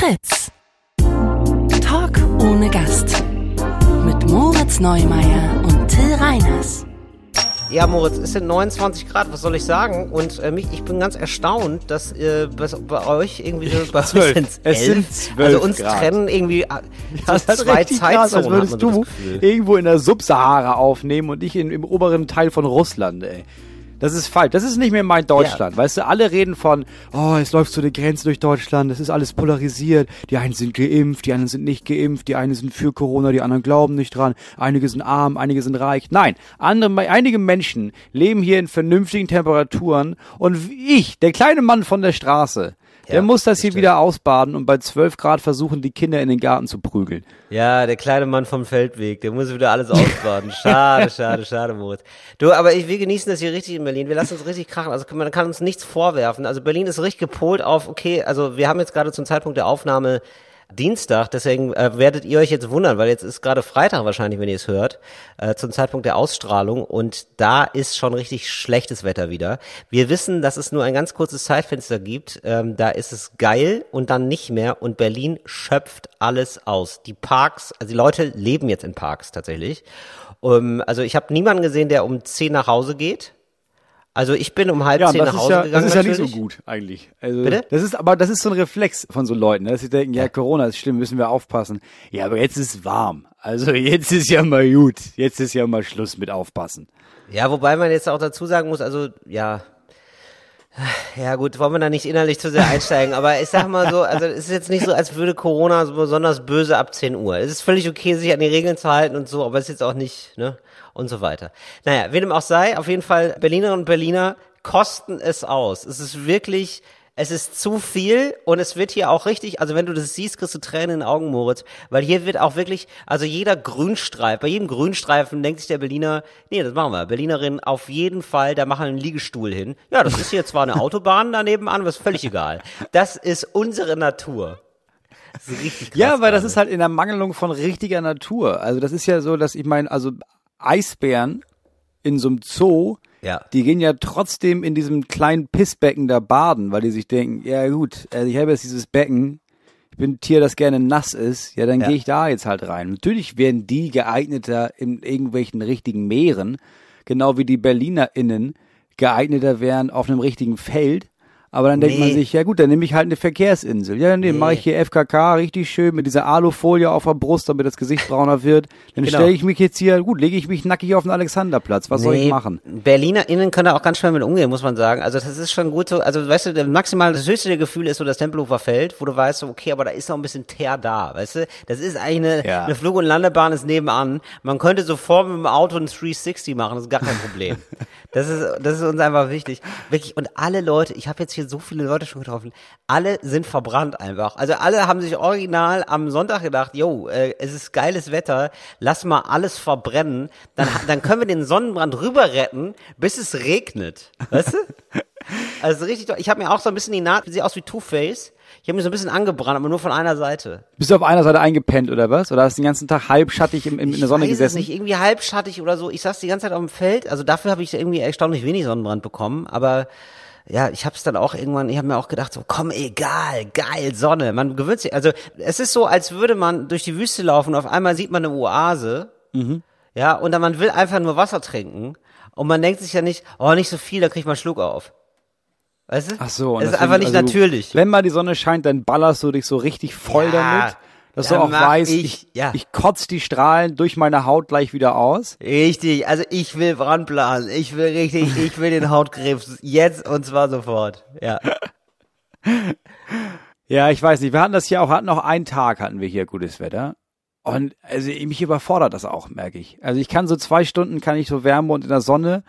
Fritz. Talk ohne Gast. Mit Moritz Neumeier und Till Reiners. Ja, Moritz, es sind 29 Grad, was soll ich sagen? Und äh, mich, ich bin ganz erstaunt, dass äh, bei, bei euch irgendwie so bei Zwölf. euch sind's Es elf. sind zwölf Also uns Grad. trennen irgendwie äh, so Das ist zwei krass, als Zeitzonen. hat würdest du irgendwo in der Subsahara aufnehmen und ich in, im oberen Teil von Russland, ey. Das ist falsch. Das ist nicht mehr mein Deutschland. Weißt du, alle reden von, oh, es läuft so eine Grenze durch Deutschland, es ist alles polarisiert. Die einen sind geimpft, die anderen sind nicht geimpft, die einen sind für Corona, die anderen glauben nicht dran. Einige sind arm, einige sind reich. Nein, andere, einige Menschen leben hier in vernünftigen Temperaturen und ich, der kleine Mann von der Straße, der Ja, muss das das hier stimmt. wieder ausbaden und bei 12 Grad versuchen, die Kinder in den Garten zu prügeln. Ja, der kleine Mann vom Feldweg, der muss wieder alles ausbaden. Schade, schade, schade, Moritz. Du, aber ich, wir genießen das hier richtig in Berlin. Wir lassen uns richtig krachen. Also man kann uns nichts vorwerfen. Also Berlin ist richtig gepolt auf, okay, also wir haben jetzt gerade zum Zeitpunkt der Aufnahme Dienstag, deswegen äh, werdet ihr euch jetzt wundern, weil jetzt ist gerade Freitag wahrscheinlich, wenn ihr es hört, äh, zum Zeitpunkt der Ausstrahlung und da ist schon richtig schlechtes Wetter wieder. Wir wissen, dass es nur ein ganz kurzes Zeitfenster gibt, ähm, da ist es geil und dann nicht mehr und Berlin schöpft alles aus. Die Parks, also die Leute leben jetzt in Parks tatsächlich. Um, also ich habe niemanden gesehen, der um 10 nach Hause geht. Also ich bin um halb Ja, zehn das nach ist Hause ja, gegangen. das ist ja nicht so natürlich. gut eigentlich. Also, Bitte? Das ist, aber das ist so ein Reflex von so Leuten, ne, dass sie denken, ja, Corona ist schlimm, müssen wir aufpassen. Ja, aber jetzt ist warm. Also jetzt ist ja mal gut. Jetzt ist ja mal Schluss mit aufpassen. Ja, wobei man jetzt auch dazu sagen muss, also ja, ja gut, wollen wir da nicht innerlich zu sehr einsteigen, aber ich sag mal so, also es ist jetzt nicht so, als würde Corona so besonders böse ab 10 Uhr. Es ist völlig okay, sich an die Regeln zu halten und so, aber es ist jetzt auch nicht, ne, und so weiter. Naja, wie dem auch sei, auf jeden Fall, Berlinerinnen und Berliner kosten es aus. Es ist wirklich, es ist zu viel und es wird hier auch richtig, also wenn du das siehst, kriegst du Tränen in den Augen, Moritz, weil hier wird auch wirklich, also jeder Grünstreifen, bei jedem Grünstreifen denkt sich der Berliner, nee, das machen wir, Berlinerin auf jeden Fall, da machen wir einen Liegestuhl hin. Ja, das ist hier zwar eine Autobahn daneben an, aber ist völlig egal. Das ist unsere Natur. Ist krass Ja, weil das ist halt in der Mangelung von richtiger Natur. Also das ist ja so, dass ich meine, also Eisbären in so einem Zoo, Ja. die gehen ja trotzdem in diesem kleinen Pissbecken da baden, weil die sich denken, ja gut, also ich habe jetzt dieses Becken, ich bin ein Tier, das gerne nass ist, ja dann Ja. gehe ich da jetzt halt rein. Natürlich werden die geeigneter in irgendwelchen richtigen Meeren, genau wie die BerlinerInnen geeigneter wären auf einem richtigen Feld. Aber dann denkt man Nee. sich, ja gut, dann nehme ich halt eine Verkehrsinsel. Ja, dann Nee. mache ich hier FKK richtig schön mit dieser Alufolie auf der Brust, damit das Gesicht brauner wird. Dann Genau. stelle ich mich jetzt hier, gut, lege ich mich nackig auf den Alexanderplatz. Was soll ich Nee, machen? BerlinerInnen können da auch ganz schwer mit umgehen, muss man sagen. Also das ist schon gut so, also weißt du, maximal, das höchste der Gefühle ist so das Tempelhofer Feld, wo du weißt, so, okay, aber da ist noch ein bisschen Teer da, weißt du? Das ist eigentlich eine, Ja. eine Flug- und Landebahn ist nebenan. Man könnte sofort mit dem Auto ein 360 machen, das ist gar kein Problem. das ist, das ist uns einfach wichtig. Wirklich, und alle Leute, ich habe jetzt hier so viele Leute schon getroffen, alle sind verbrannt einfach. Also alle haben sich original am Sonntag gedacht, yo, äh, es ist geiles Wetter, lass mal alles verbrennen, dann, dann können wir den Sonnenbrand rüber retten, bis es regnet. Weißt du? Also richtig, ich habe mir auch so ein bisschen die Nase, sieht aus wie Two-Face. Ich habe mir so ein bisschen angebrannt, aber nur von einer Seite. Bist du auf einer Seite eingepennt oder was? Oder hast du den ganzen Tag halbschattig im, in, in der Sonne ich weiß gesessen? Es nicht, irgendwie halbschattig oder so. Ich saß die ganze Zeit auf dem Feld. Also dafür habe ich irgendwie erstaunlich wenig Sonnenbrand bekommen. Aber ja, ich habe es dann auch irgendwann, ich habe mir auch gedacht, so komm, egal, geil, Sonne. Man gewöhnt sich. Also es ist so, als würde man durch die Wüste laufen und auf einmal sieht man eine Oase. Mhm. Ja, und dann man will einfach nur Wasser trinken. Und man denkt sich ja nicht, oh, nicht so viel, da kriegt man Schluck auf. Weißt du? Ach so. Es ist deswegen- einfach nicht also, natürlich. Wenn mal die Sonne scheint, dann ballerst du dich so richtig voll Ja, damit, dass du auch weißt, ich- ich, ja. ich kotz die Strahlen durch meine Haut gleich wieder aus. Richtig, also ich will Brandplan, ich will richtig, ich will den Hautkrebs jetzt und zwar sofort. Ja. Ja, ich weiß nicht. Wir hatten das hier auch, hatten noch einen Tag hatten wir hier gutes Wetter. Und also mich überfordert das auch, merke ich. Also ich kann so zwei Stunden, kann ich so Wärme und in der Sonne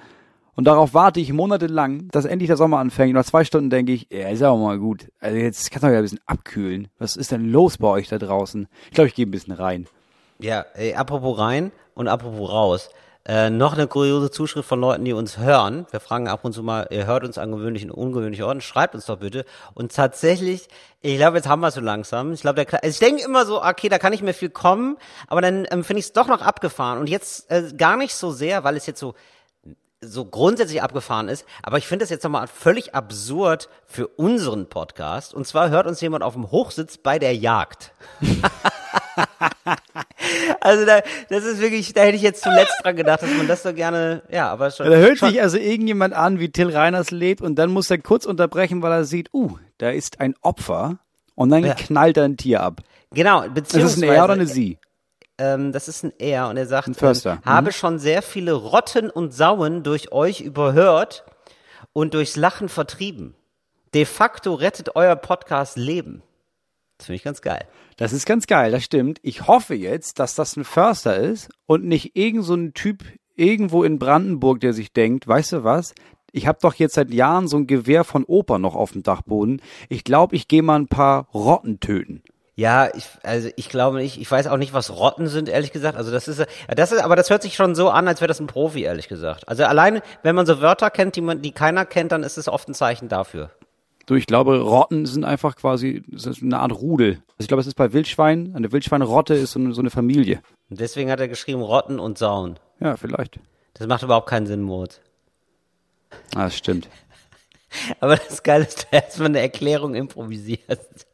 und darauf warte ich monatelang, dass endlich der Sommer anfängt. Und nach zwei Stunden denke ich, ja, ist auch mal gut. Also jetzt kann es doch wieder ein bisschen abkühlen. Was ist denn los bei euch da draußen? Ich glaube, ich gehe ein bisschen rein. Ja, ey, apropos rein und apropos raus. Äh, noch eine kuriose Zuschrift von Leuten, die uns hören. Wir fragen ab und zu mal, ihr hört uns an gewöhnlichen, ungewöhnlichen Orten, schreibt uns doch bitte. Und tatsächlich, ich glaube, jetzt haben wir es so langsam. Ich glaube, der, also ich denke immer so, okay, da kann nicht mehr viel kommen, aber dann ähm, finde ich es doch noch abgefahren. Und jetzt äh, gar nicht so sehr, weil es jetzt so so grundsätzlich abgefahren ist, aber ich finde das jetzt nochmal völlig absurd für unseren Podcast. Und zwar hört uns jemand auf dem Hochsitz bei der Jagd. also da, das ist wirklich, da hätte ich jetzt zuletzt dran gedacht, dass man das so gerne, ja, aber schon. Da hört schon, sich also irgendjemand an, wie Till Reiners lebt und dann muss er kurz unterbrechen, weil er sieht, uh, da ist ein Opfer und dann Ja. knallt er ein Tier ab. Genau, Das beziehungsweise. ist ein Er oder eine Sie? Ähm, das ist ein Er und er sagt. Ähm, habe schon sehr viele Rotten und Sauen durch euch überhört und durchs Lachen vertrieben. De facto rettet euer Podcast Leben. Das finde ich ganz geil. Das ist ganz geil, das stimmt. Ich hoffe jetzt, dass das ein Förster ist und nicht irgend so ein Typ irgendwo in Brandenburg, der sich denkt, weißt du was? Ich habe doch jetzt seit Jahren so ein Gewehr von Opa noch auf dem Dachboden. Ich glaube, ich gehe mal ein paar Rotten töten. Ja, ich, also ich glaube nicht, ich weiß auch nicht, was Rotten sind, ehrlich gesagt. Also das ist, das ist, aber das hört sich schon so an, als wäre das ein Profi, ehrlich gesagt. Also alleine, wenn man so Wörter kennt, die man, die keiner kennt, dann ist es oft ein Zeichen dafür. Du, ich glaube, Rotten sind einfach quasi eine Art Rudel. Also ich glaube, es ist bei Wildschwein, eine Wildschweinrotte ist so eine, so eine Familie. Und deswegen hat er geschrieben Rotten und Sauen. Ja, vielleicht. Das macht überhaupt keinen Sinn, Moritz. Ah, das stimmt. Aber das Geile ist, du erstmal eine Erklärung improvisierst.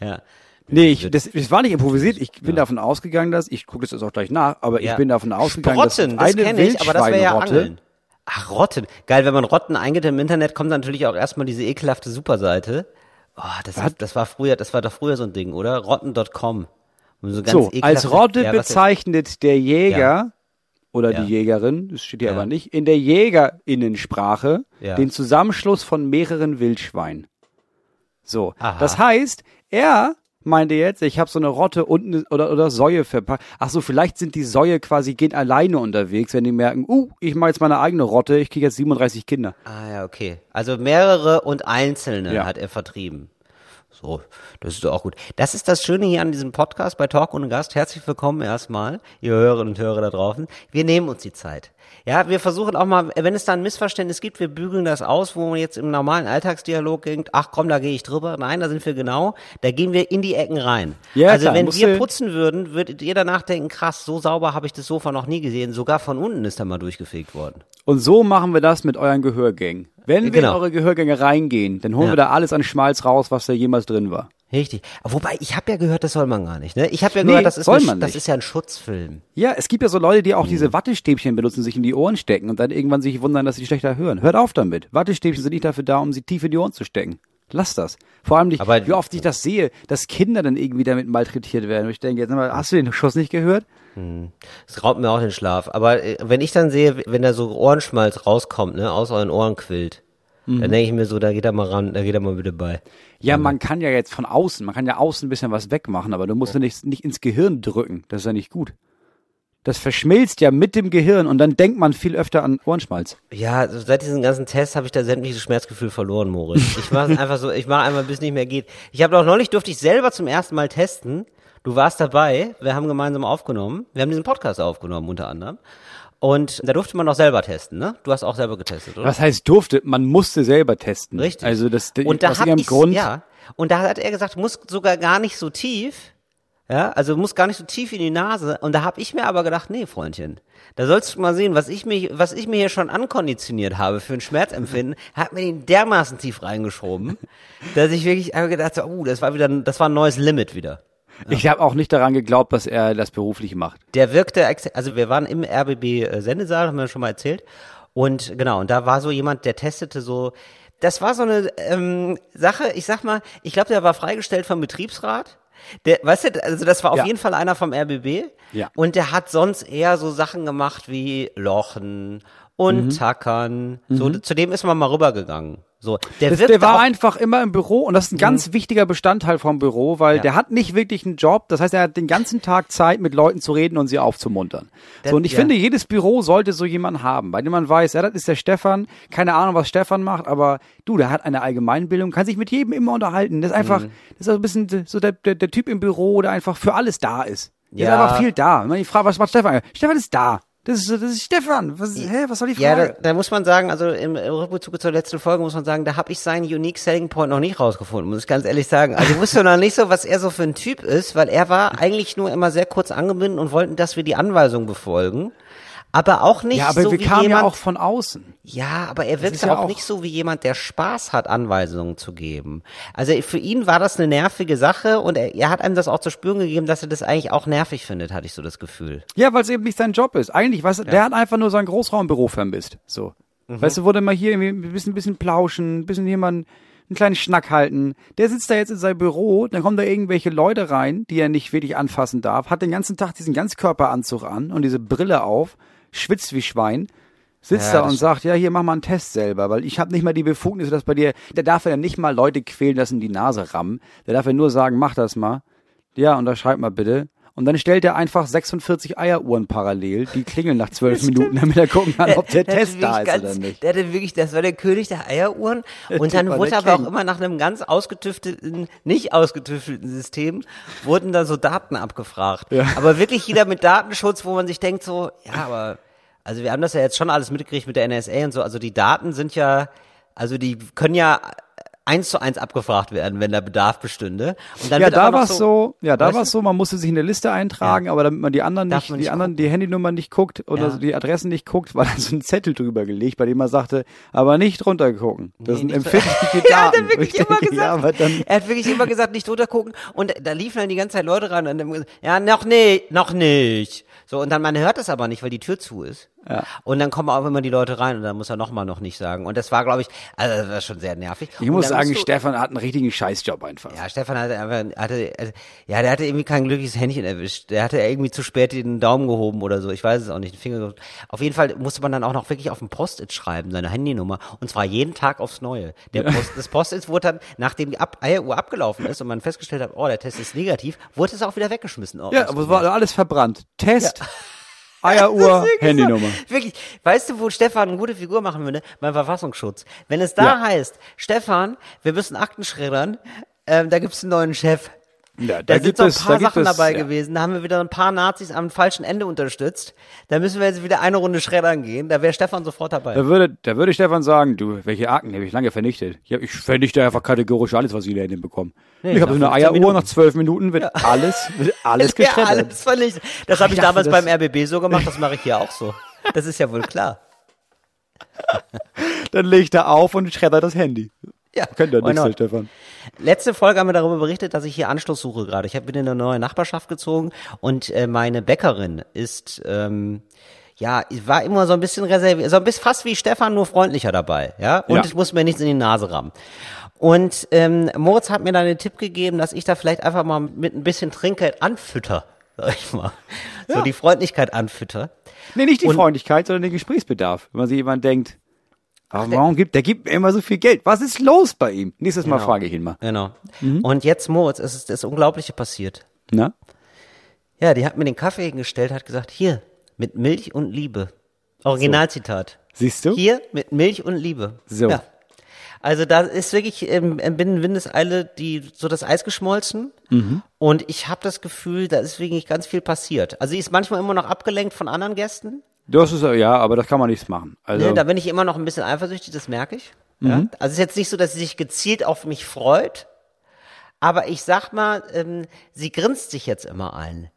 Ja. Nee, ich, das, das war nicht improvisiert. Ich bin davon ausgegangen, dass, ich gucke das jetzt auch gleich nach, aber Ja. ich bin davon ausgegangen, Rotten, dass das eine kenne ich, aber das wäre ja Angeln. Ach, Rotten. Geil, wenn man Rotten eingibt im Internet, kommt natürlich auch erstmal diese ekelhafte Superseite. Oh, das, Was? das war früher, das war doch früher so ein Ding, oder? Rotten.com. So, so, als Rotte Ja, bezeichnet der Jäger Ja. oder Ja. die Jägerin, das steht hier Ja. aber nicht, in der Jägerinnensprache Ja. den Zusammenschluss von mehreren Wildschweinen. So, Aha. das heißt, er meinte jetzt, ich habe so eine Rotte und eine, oder oder Säue verpackt. Ach so, vielleicht sind die Säue quasi gehen alleine unterwegs, wenn die merken, uh, ich mache jetzt meine eigene Rotte, ich kriege jetzt 37 Kinder. Ah ja, okay. Also mehrere und einzelne Ja. hat er vertrieben. So, das ist doch auch gut. Das ist das Schöne hier an diesem Podcast bei Talk ohne Gast. Herzlich willkommen erstmal, ihr Hörerinnen und Hörer da draußen. Wir nehmen uns die Zeit. Ja, wir versuchen auch mal, wenn es da ein Missverständnis gibt, wir bügeln das aus, wo man jetzt im normalen Alltagsdialog denkt, ach komm, da gehe ich drüber. Nein, da sind wir genau. Da gehen wir in die Ecken rein. Ja, also klar, wenn wir putzen würden, würdet ihr danach denken, krass, so sauber habe ich das Sofa noch nie gesehen. Sogar von unten ist da mal durchgefegt worden. Und so machen wir das mit euren Gehörgängen. Wenn wir Genau. in eure Gehörgänge reingehen, dann holen Ja. wir da alles an Schmalz raus, was da jemals drin war. Richtig. Wobei, ich habe ja gehört, das soll man gar nicht. Ne? Ich habe ja Nee, gehört, das ist, eine, das ist ja ein Schutzfilm. Ja, es gibt ja so Leute, die auch Mhm. diese Wattestäbchen benutzen, sich in die Ohren stecken und dann irgendwann sich wundern, dass sie schlechter hören. Hört auf damit. Wattestäbchen sind nicht dafür da, um sie tief in die Ohren zu stecken. Lass das. Vor allem, nicht, Aber- wie oft ich das sehe, dass Kinder dann irgendwie damit malträtiert werden. Und ich denke, jetzt mal, hast du den Schuss nicht gehört? Das raubt mir auch den Schlaf. Aber äh, wenn ich dann sehe, wenn da so Ohrenschmalz rauskommt, ne, aus euren Ohren quillt, Mhm. dann denke ich mir so, da geht er mal ran, da geht er mal bitte bei. Ja, man kann ja jetzt von außen, man kann ja außen ein bisschen was wegmachen, aber du musst ja nicht, nicht ins Gehirn drücken. Das ist ja nicht gut. Das verschmilzt ja mit dem Gehirn und dann denkt man viel öfter an Ohrenschmalz. Ja, also seit diesen ganzen Tests habe ich da sämtliches Schmerzgefühl verloren, Moritz. Ich mache einfach so, ich mache einmal, bis nicht mehr geht. Ich habe doch neulich durfte ich selber zum ersten Mal testen. Du warst dabei, wir haben gemeinsam aufgenommen. Wir haben diesen Podcast aufgenommen unter anderem. Und da durfte man auch selber testen, ne? Du hast auch selber getestet, oder? Was heißt durfte? Man musste selber testen. Richtig. Also das und da aus hat irgendeinem Grund. ja, und da hat er gesagt, muss sogar gar nicht so tief, ja, also muss gar nicht so tief in die Nase. Und da habe ich mir aber gedacht, nee, Freundchen, da sollst du mal sehen, was ich mich, was ich mir hier schon ankonditioniert habe für ein Schmerzempfinden, hat mir den dermaßen tief reingeschoben, dass ich wirklich einfach gedacht habe, uh, das war wieder, das war ein neues Limit wieder. Ich habe auch nicht daran geglaubt, dass er das beruflich macht. Der wirkte, also wir waren im RBB-Sendesaal, haben wir schon mal erzählt. Und genau, und da war so jemand, der testete so, das war so eine ähm, Sache, ich sag mal, ich glaube, der war freigestellt vom Betriebsrat. Der, weißt du, also das war auf Ja. jeden Fall einer vom RBB. Ja. Und der hat sonst eher so Sachen gemacht wie Lochen und Mhm. Tackern. So, zu dem ist man mal rübergegangen. So, der, Das, der war Mhm. einfach immer im Büro und das ist ein ganz wichtiger Bestandteil vom Büro, weil Ja. der hat nicht wirklich einen Job. Das heißt, er hat den ganzen Tag Zeit, mit Leuten zu reden und sie aufzumuntern. Das- so, und ich ja. finde, jedes Büro sollte so jemanden haben, bei dem man weiß, ja, das ist der Stefan. Keine Ahnung, was Stefan macht, aber du, der hat eine Allgemeinbildung, kann sich mit jedem immer unterhalten. Das ist einfach, Mhm. das ist ein bisschen so der, der, der Typ im Büro, der einfach für alles da ist. Der Ja. ist einfach viel da. Wenn man die fragt, was macht Stefan? Stefan ist da. Das ist, das ist Stefan. Was, hä, was soll die Frage? Ja, da, da muss man sagen, also im, im Rückbezug zur letzten Folge muss man sagen, da habe ich seinen Unique Selling Point noch nicht rausgefunden, muss ich ganz ehrlich sagen. Also ich wusste noch nicht so, was er so für ein Typ ist, weil er war eigentlich nur immer sehr kurz angebunden und wollten, dass wir die Anweisung befolgen. Aber auch nicht Ja, aber so wir wie kamen jemand, ja auch von außen. Ja, aber er wirkt ja auch, auch- nicht so wie jemand, der Spaß hat, Anweisungen zu geben. Also für ihn war das eine nervige Sache und er, er hat einem das auch zu spüren gegeben, dass er das eigentlich auch nervig findet, hatte ich so das Gefühl. Ja, weil es eben nicht sein Job ist. Eigentlich, weißt du, der hat einfach nur sein Großraumbüro vermisst. So. Mhm. Weißt du, wurde mal hier irgendwie ein bisschen, ein bisschen plauschen, ein bisschen hier mal einen, einen kleinen Schnack halten. Der sitzt da jetzt in seinem Büro, dann kommen da irgendwelche Leute rein, die er nicht wirklich anfassen darf, hat den ganzen Tag diesen Ganzkörperanzug an und diese Brille auf, schwitzt wie Schwein, sitzt Ja, da und sagt, ja, hier mach mal einen Test selber, weil ich habe nicht mal die Befugnisse, dass bei dir, der darf ja nicht mal Leute quälen, das in die Nase rammen. Der darf ja nur sagen, mach das mal. Ja, unterschreib mal bitte. Und dann stellt er einfach 46 Eieruhren parallel, die klingeln nach zwölf Minuten, damit er gucken kann, ob der Der Test da ist wirklich oder nicht. Der hatte wirklich, das war der König der Eieruhren. Und Typ dann wurde der aber auch King. immer nach einem ganz ausgetüftelten, nicht ausgetüftelten System, wurden da so Daten abgefragt. Ja. Aber wirklich jeder mit Datenschutz, wo man sich denkt so, ja, aber, also wir haben das ja jetzt schon alles mitgekriegt mit der NSA und so. Also die Daten sind ja, also die können ja eins zu eins abgefragt werden, wenn der Bedarf bestünde. Und dann Ja, da war es so, ja, da war es so, man musste sich in eine Liste eintragen, aber damit man die anderen nicht, man die nicht anderen, die Handynummer nicht guckt oder Ja. die Adressen nicht guckt, war dann so ein Zettel drüber gelegt, bei dem man sagte, aber nicht drunter gucken. Das sind nicht so- empfindliche Ja, hat Daten. er wirklich Ich denke, immer gesagt. Ja, er hat wirklich immer gesagt, nicht drunter gucken. Und da liefen dann die ganze Zeit Leute ran und dann ja, noch nicht, noch nicht. So, und dann, man hört es aber nicht, weil die Tür zu ist. Ja. Und dann kommen auch immer die Leute rein und dann muss er nochmal noch nicht sagen. Und das war, glaube ich, also das war schon sehr nervig. ich muss sagen, Stefan hat einen richtigen Scheißjob einfach. ja, Stefan hatte einfach, hatte, also, ja, der hatte irgendwie kein glückliches Händchen erwischt. Der hatte irgendwie zu spät den Daumen gehoben oder so. Ich weiß es auch nicht, den Finger gehoben. Auf jeden Fall musste man dann auch noch wirklich auf dem Post-it schreiben, seine Handynummer. Und zwar jeden Tag aufs Neue. Der Post, das Post-it wurde dann, nachdem die Ab Eieruhr abgelaufen ist und man festgestellt hat, oh, der Test ist negativ, wurde es auch wieder weggeschmissen. Oh, Ja, aber es war alles verbrannt. Test, Eieruhr, Handynummer. Wirklich, weißt du, wo Stefan eine gute Figur machen würde? Beim Verfassungsschutz. Wenn es da Ja. heißt, Stefan, wir müssen Akten schreddern, ähm, da gibt's einen neuen Chef. Ja, Da, da sind so ein paar da Sachen es- dabei ja. gewesen. Da haben wir wieder ein paar Nazis am falschen Ende unterstützt. Da müssen wir jetzt wieder eine Runde schreddern gehen. Da wäre Stefan sofort dabei. Da würde, da würde Stefan sagen, du, welche Akten habe ich lange vernichtet? Ja, ich vernichte einfach kategorisch alles, was ich da hinbekomme. ich habe so eine 15 Eieruhr, Minuten. nach zwölf Minuten wird alles, wird alles ja, geschreddert. alles vernichtet. Das habe ich, ich damals beim RBB so gemacht, das mache ich hier auch so. Das ist ja wohl klar. Dann legt er auf und schreddert das Handy. Ja, Könnt ihr why nichts, Stefan. Letzte Folge haben wir darüber berichtet, dass ich hier Anschluss suche gerade. Ich bin in eine neue Nachbarschaft gezogen und äh, meine Bäckerin ist, ähm, ja, war immer so ein bisschen reserviert, so ein bisschen fast wie Stefan, nur freundlicher dabei, ja. Und Ja. ich muss mir nichts in die Nase rammen. Und ähm, Moritz hat mir dann den Tipp gegeben, dass ich da vielleicht einfach mal mit ein bisschen Trinkgeld anfütter, sag ich mal. So die Freundlichkeit anfütter. Nee, nicht die Und- Freundlichkeit, sondern den Gesprächsbedarf. Wenn man sich jemand denkt, warum, warum gibt, der gibt mir immer so viel Geld. Was ist los bei ihm? Nächstes Mal Genau. frage ich ihn mal. Genau. Und jetzt Moritz, es ist das Unglaubliche passiert. Na? Ja, die hat mir den Kaffee hingestellt, hat gesagt, hier, mit Milch und Liebe. Originalzitat. Siehst du? Hier, mit Milch und Liebe. So. Ja. Also da ist wirklich ähm, binnen Windeseile die, so das Eis geschmolzen. Mhm. Und ich habe das Gefühl, da ist wirklich ganz viel passiert. Also sie ist manchmal immer noch abgelenkt von anderen Gästen. Das ist, ja, aber das kann man nichts machen. Also, Ne, da bin ich immer noch ein bisschen eifersüchtig, das merke ich. Ja? Mhm. Also es ist jetzt nicht so, dass sie sich gezielt auf mich freut, aber ich sag mal, ähm, sie grinst sich jetzt immer ein.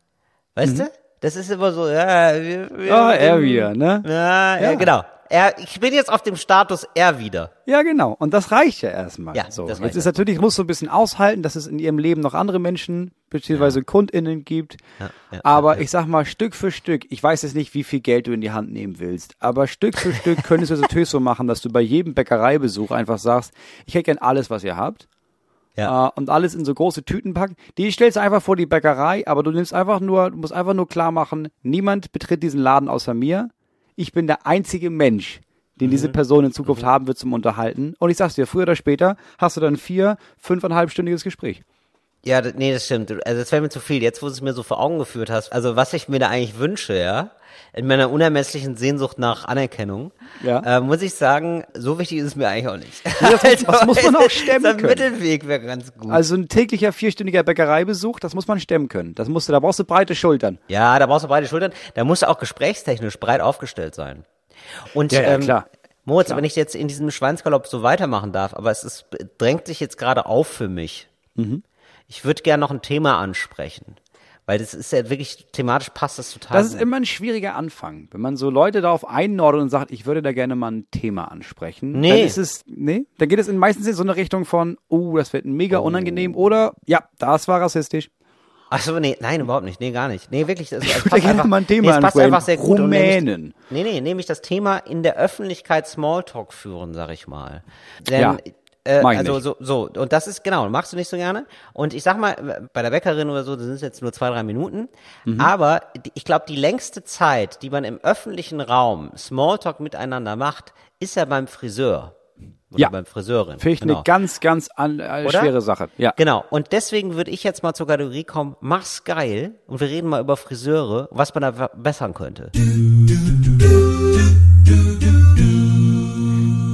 Weißt du? Das ist immer so, ja, wir, wir, Mhm. Ah, er wieder, ne? Ja, ja. Ja. genau. Er, ich bin jetzt auf dem Status er wieder. Ja, genau. Und das reicht ja erstmal. Ja, so. das Jetzt ist natürlich, muss so ein bisschen aushalten, dass es in ihrem Leben noch andere Menschen, beziehungsweise KundInnen gibt. ja, aber ich sag mal, Stück für Stück, ich weiß jetzt nicht, wie viel Geld du in die Hand nehmen willst, aber Stück für Stück könntest du es natürlich so machen, dass du bei jedem Bäckereibesuch einfach sagst, ich hätte gern alles, was ihr habt. Ja. Äh, und alles in so große Tüten packen. Die stellst du einfach vor die Bäckerei, aber du nimmst einfach nur, du musst einfach nur klar machen, niemand betritt diesen Laden außer mir. Ich bin der einzige Mensch, den Mhm. diese Person in Zukunft haben wird zum Unterhalten. Und ich sag's dir, früher oder später hast du dann vier, fünfeinhalbstündiges Gespräch. Ja, nee, das stimmt. Also das wäre mir zu viel. Jetzt, wo du es mir so vor Augen geführt hast, also was ich mir da eigentlich wünsche, ja, in meiner unermesslichen Sehnsucht nach Anerkennung, Ja. äh, muss ich sagen, so wichtig ist es mir eigentlich auch nicht. das muss- das muss man auch stemmen So ein können. Mittelweg wäre ganz gut. Also ein täglicher vierstündiger Bäckereibesuch, das muss man stemmen können. Das musst du, da brauchst du breite Schultern. ja, da brauchst du breite Schultern. Da musst du auch gesprächstechnisch breit aufgestellt sein. Und Ja, ja, ähm, klar. Moritz, wenn ich jetzt in diesem Schweinsgalopp so weitermachen darf, aber es ist, drängt sich jetzt gerade auf für mich. Mhm. Ich würde gerne noch ein Thema ansprechen, Weil das ist ja wirklich, thematisch passt das total. Das ist immer ein schwieriger Anfang. Wenn man so Leute darauf einordnet und sagt, ich würde da gerne mal ein Thema ansprechen. Nee. Dann ist es, nee, dann geht es in meistens in so eine Richtung von, oh, das wird mega unangenehm oder, ja, das war rassistisch. Ach so, nee, nein, überhaupt nicht. Nee, gar nicht. Nee, wirklich. Das, Ich es würde passt gerne einfach- mal ein Thema nee, es passt einfach sehr gut. und Rumänen. Nämlich, nee, nee, nämlich das Thema in der Öffentlichkeit Smalltalk führen, sag ich mal. Denn, Ja, äh, mach ich also nicht. so, so, und das ist, genau, machst du nicht so gerne. Und ich sag mal, bei der Bäckerin oder so, das sind jetzt nur zwei, drei Minuten. Mhm. Aber ich glaube, die längste Zeit, die man im öffentlichen Raum Smalltalk miteinander macht, ist ja beim Friseur. Oder Ja. beim Friseurin. Finde ich genau. eine ganz, ganz an, äh, schwere Sache. Ja. Genau. Und deswegen würde ich jetzt mal zur Kategorie kommen, mach's geil. Und wir reden mal über Friseure, was man da verbessern könnte.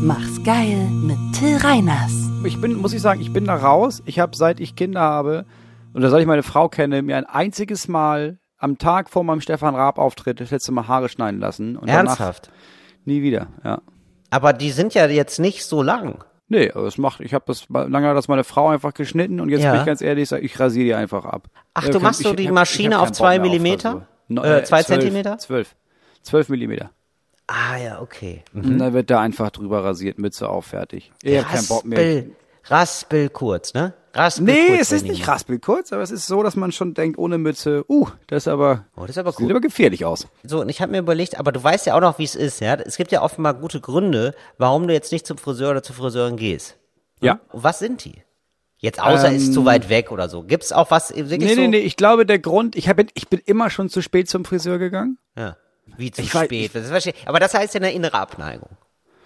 Mach's geil mit Till Reiners. Ich bin, muss ich sagen, ich bin da raus. Ich habe, seit ich Kinder habe, oder seit ich meine Frau kenne, mir ein einziges Mal am Tag vor meinem Stefan Raab-Auftritt das letzte Mal Haare schneiden lassen. Und Ernsthaft. Danach nie wieder, ja. Aber die sind ja jetzt nicht so lang. Nee, aber das macht, ich habe das, lange hat das meine Frau einfach geschnitten und jetzt Ja. bin ich ganz ehrlich, ich, sag, ich rasiere die einfach ab. Ach, du machst so ich die hab- Maschine ich hab auf zwei Millimeter? Frisur. No, Äh, zwei zwölf- Zentimeter? Zwölf. Zwölf Millimeter. Ah ja, okay. Und da wird da einfach drüber rasiert, Mütze auf, fertig. Ich hab keinen Bock mehr. Raspel, Raspel kurz, ne? Raspel Nee, kurz, es ist nicht Lieber. raspelkurz, aber es ist so, dass man schon denkt, ohne Mütze, uh, das ist aber, Oh, das ist aber sieht cool. aber gefährlich aus. So, und ich habe mir überlegt, aber du weißt ja auch noch, wie es ist, ja? Es gibt ja offenbar gute Gründe, warum du jetzt nicht zum Friseur oder zur Friseurin gehst. Ja. Und was sind die? Jetzt außer Ähm, ist zu weit weg oder so. Gibt's auch was wirklich Nee, so? nee, nee, ich glaube, der Grund, ich, hab, ich bin immer schon zu spät zum Friseur gegangen. Ja. Wie zu Ich weiß- spät. Das verstehe ich. Aber das heißt ja eine innere Abneigung.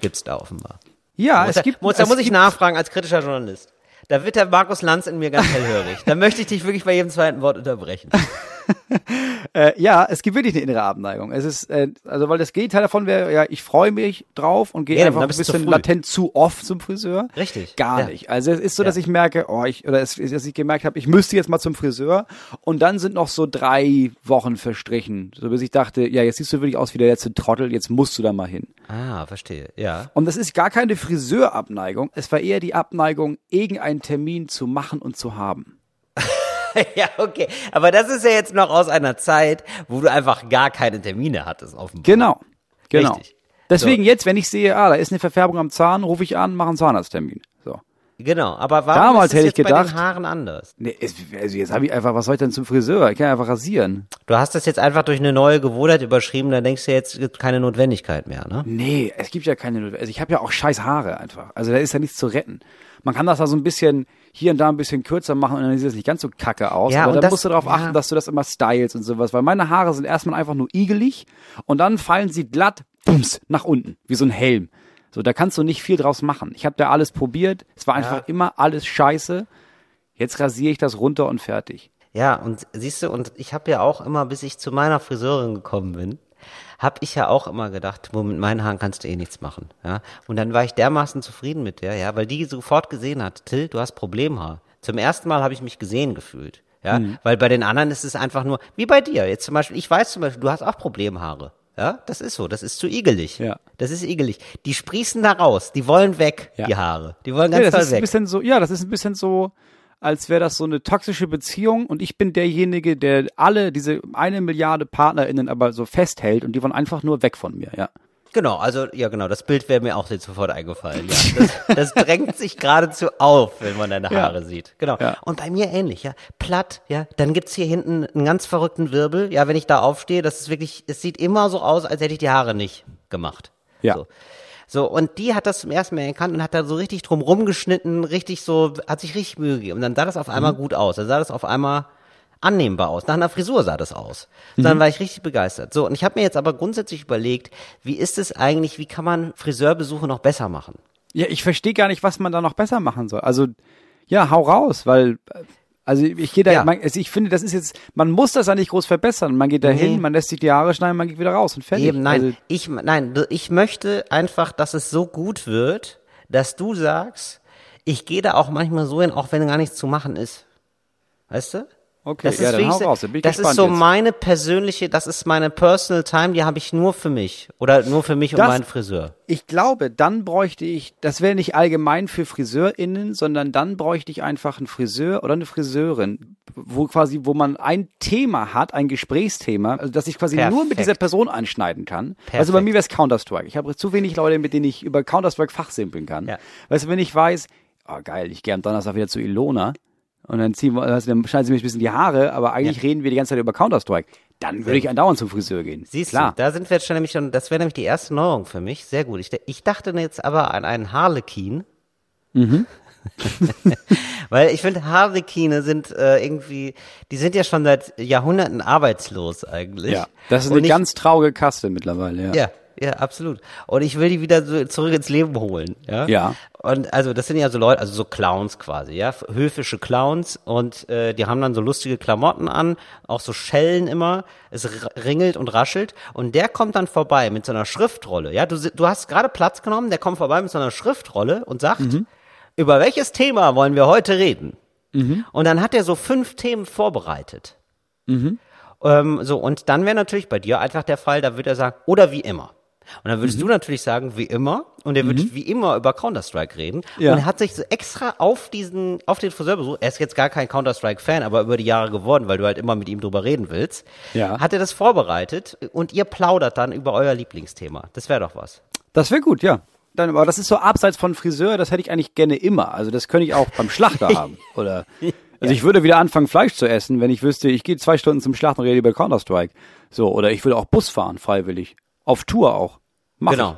Gibt's da offenbar. Ja, muss es da, gibt, muss, da muss ich nachfragen als kritischer Journalist. Da wird der Markus Lanz in mir ganz hellhörig. da möchte ich dich wirklich bei jedem zweiten Wort unterbrechen. Äh, ja, es gibt wirklich eine innere Abneigung. Es ist, äh, also weil das Gegenteil davon wäre, ja, ich freue mich drauf und gehe Ja, einfach ein zu bisschen früh. latent zu oft zum Friseur. Richtig, Gar ja. nicht. Also es ist so, dass Ja. ich merke, oh, ich, oder es, dass ich gemerkt habe, ich müsste jetzt mal zum Friseur und dann sind noch so drei Wochen verstrichen, so bis ich dachte, ja, jetzt siehst du wirklich aus wie der letzte Trottel, jetzt musst du da mal hin. Ah, verstehe. Ja. Und das ist gar keine Friseurabneigung, es war eher die Abneigung, irgendeinen Termin zu machen und zu haben. ja, okay. Aber das ist ja jetzt noch aus einer Zeit, wo du einfach gar keine Termine hattest offenbar. Genau. Genau. Richtig. Deswegen jetzt, wenn ich sehe, ah, da ist eine Verfärbung am Zahn, rufe ich an, mache einen Zahnarzttermin. So. Genau. Aber warum Damals ist es hätte ich jetzt bei den gedacht- Haaren anders? Nee, es, also jetzt habe ich einfach, was soll ich denn zum Friseur? Ich kann einfach rasieren. Du hast das jetzt einfach durch eine neue Gewohnheit überschrieben, da denkst du jetzt, es gibt keine Notwendigkeit mehr, ne? Nee, es gibt ja keine, also ich habe ja auch scheiß Haare einfach. Also da ist ja nichts zu retten. Man kann das da so ein bisschen hier und da ein bisschen kürzer machen und dann sieht das nicht ganz so kacke aus. Ja, aber dann das- musst du darauf ja. achten, dass du das immer stylst und sowas, weil meine Haare sind erstmal einfach nur igelig und dann fallen sie glatt, bums, nach unten, wie so ein Helm. So, da kannst du nicht viel draus machen. Ich habe da alles probiert, es war einfach immer alles scheiße. Jetzt rasiere ich das runter und fertig. Ja, und siehst du, und ich habe ja auch immer, bis ich zu meiner Friseurin gekommen bin, habe ich ja auch immer gedacht, wo mit meinen Haaren kannst du eh nichts machen, ja. Und dann war ich dermaßen zufrieden mit der, ja, weil die sofort gesehen hat, Till, du hast Problemhaar. Zum ersten Mal habe ich mich gesehen gefühlt, ja, Mhm. weil bei den anderen ist es einfach nur, wie bei dir, jetzt zum Beispiel, ich weiß zum Beispiel, du hast auch Problemhaare. Ja, das ist so, das ist zu igelig. Ja. Das ist igelig. Die sprießen da raus, die wollen weg, Ja. die Haare. Die wollen ganz Ja, das ist ein weg. bisschen so, ja, das ist ein bisschen so, als wäre das so eine toxische Beziehung und ich bin derjenige, der alle diese eine Milliarde PartnerInnen aber so festhält und die wollen einfach nur weg von mir, ja. Genau, also ja genau, das Bild wäre mir auch jetzt sofort eingefallen. Ja, das, das drängt sich geradezu auf, wenn man deine Ja. Haare sieht. Genau. Ja. Und bei mir ähnlich, ja. Platt, ja. Dann gibt's hier hinten einen ganz verrückten Wirbel. Ja, wenn ich da aufstehe, das ist wirklich, es sieht immer so aus, als hätte ich die Haare nicht gemacht. Ja. So. So, und die hat das zum ersten Mal erkannt und hat da so richtig drum rumgeschnitten, richtig so, hat sich richtig Mühe gegeben. Und dann sah das auf einmal gut aus. Dann sah das auf einmal annehmbar aus. Nach einer Frisur sah das aus. Und dann war ich richtig begeistert. So, und ich habe mir jetzt aber grundsätzlich überlegt, wie ist es eigentlich, wie kann man Friseurbesuche noch besser machen? Ja, ich verstehe gar nicht, was man da noch besser machen soll. Also, ja, hau raus, weil, äh, also ich gehe da, Ja. man, also ich finde, das ist jetzt, man muss das ja nicht groß verbessern. Man geht da hin, man lässt sich die Haare schneiden, man geht wieder raus und fertig. Eben, nein, Also, ich, nein, ich möchte einfach, dass es so gut wird, dass du sagst, ich gehe da auch manchmal so hin, auch wenn gar nichts zu machen ist. Weißt du? Okay, Das ja, ist dann hau so- raus, dann bin ich das ist so jetzt. meine persönliche, das ist meine Personal Time, die habe ich nur für mich. Oder nur für mich und Das- meinen Friseur. Ich glaube, dann bräuchte ich, das wäre nicht allgemein für FriseurInnen, sondern dann bräuchte ich einfach einen Friseur oder eine Friseurin, wo quasi, wo man ein Thema hat, ein Gesprächsthema, also dass ich quasi nur mit Perfekt. dieser Person anschneiden kann. Perfekt. Also bei mir wäre es Counter-Strike. Ich habe zu wenig Leute, mit denen ich über Counter-Strike fachsimpeln kann. Ja. Weißt du, wenn ich weiß, oh geil, ich gehe am Donnerstag wieder zu Ilona und dann ziehen wir, also dann schneiden sie mich ein bisschen die Haare, aber eigentlich reden wir die ganze Zeit über Counter-Strike. Dann würde ich andauernd zum Friseur gehen. Siehst Klar. du, da sind wir jetzt schon nämlich schon, das wäre nämlich die erste Neuerung für mich. Sehr gut. Ich, ich dachte jetzt aber an einen Harlekin. Mhm. Weil ich finde, Harlekine sind äh, irgendwie, die sind ja schon seit Jahrhunderten arbeitslos eigentlich. Ja, das ist Und eine ich, ganz traurige Kaste mittlerweile, ja. Ja, ja, absolut. Und ich will die wieder so zurück ins Leben holen. Ja. Ja. Und also das sind ja so Leute, also so Clowns quasi, ja, höfische Clowns und äh, die haben dann so lustige Klamotten an, auch so Schellen immer, es ringelt und raschelt und der kommt dann vorbei mit so einer Schriftrolle, ja, du, du hast gerade Platz genommen, der kommt vorbei mit so einer Schriftrolle und sagt, über welches Thema wollen wir heute reden? Und dann hat er so fünf Themen vorbereitet. Ähm, so, und dann wäre natürlich bei dir einfach der Fall, da würde er sagen, oder wie immer. Und dann würdest du natürlich sagen, wie immer. Und er würde wie immer über Counter-Strike reden. Ja. Und er hat sich so extra auf diesen, auf den Friseurbesuch, er ist jetzt gar kein Counter-Strike-Fan, aber über die Jahre geworden, weil du halt immer mit ihm drüber reden willst, Ja. hat er das vorbereitet und ihr plaudert dann über euer Lieblingsthema. Das wäre doch was. Das wäre gut, ja. Dann, aber das ist so abseits von Friseur, das hätte ich eigentlich gerne immer. Also das könnte ich auch beim Schlachter haben. Oder also ich würde wieder anfangen, Fleisch zu essen, wenn ich wüsste, ich gehe zwei Stunden zum Schlachten und rede über Counter-Strike. So, oder ich würde auch Bus fahren, freiwillig. Auf Tour auch. Mach Genau.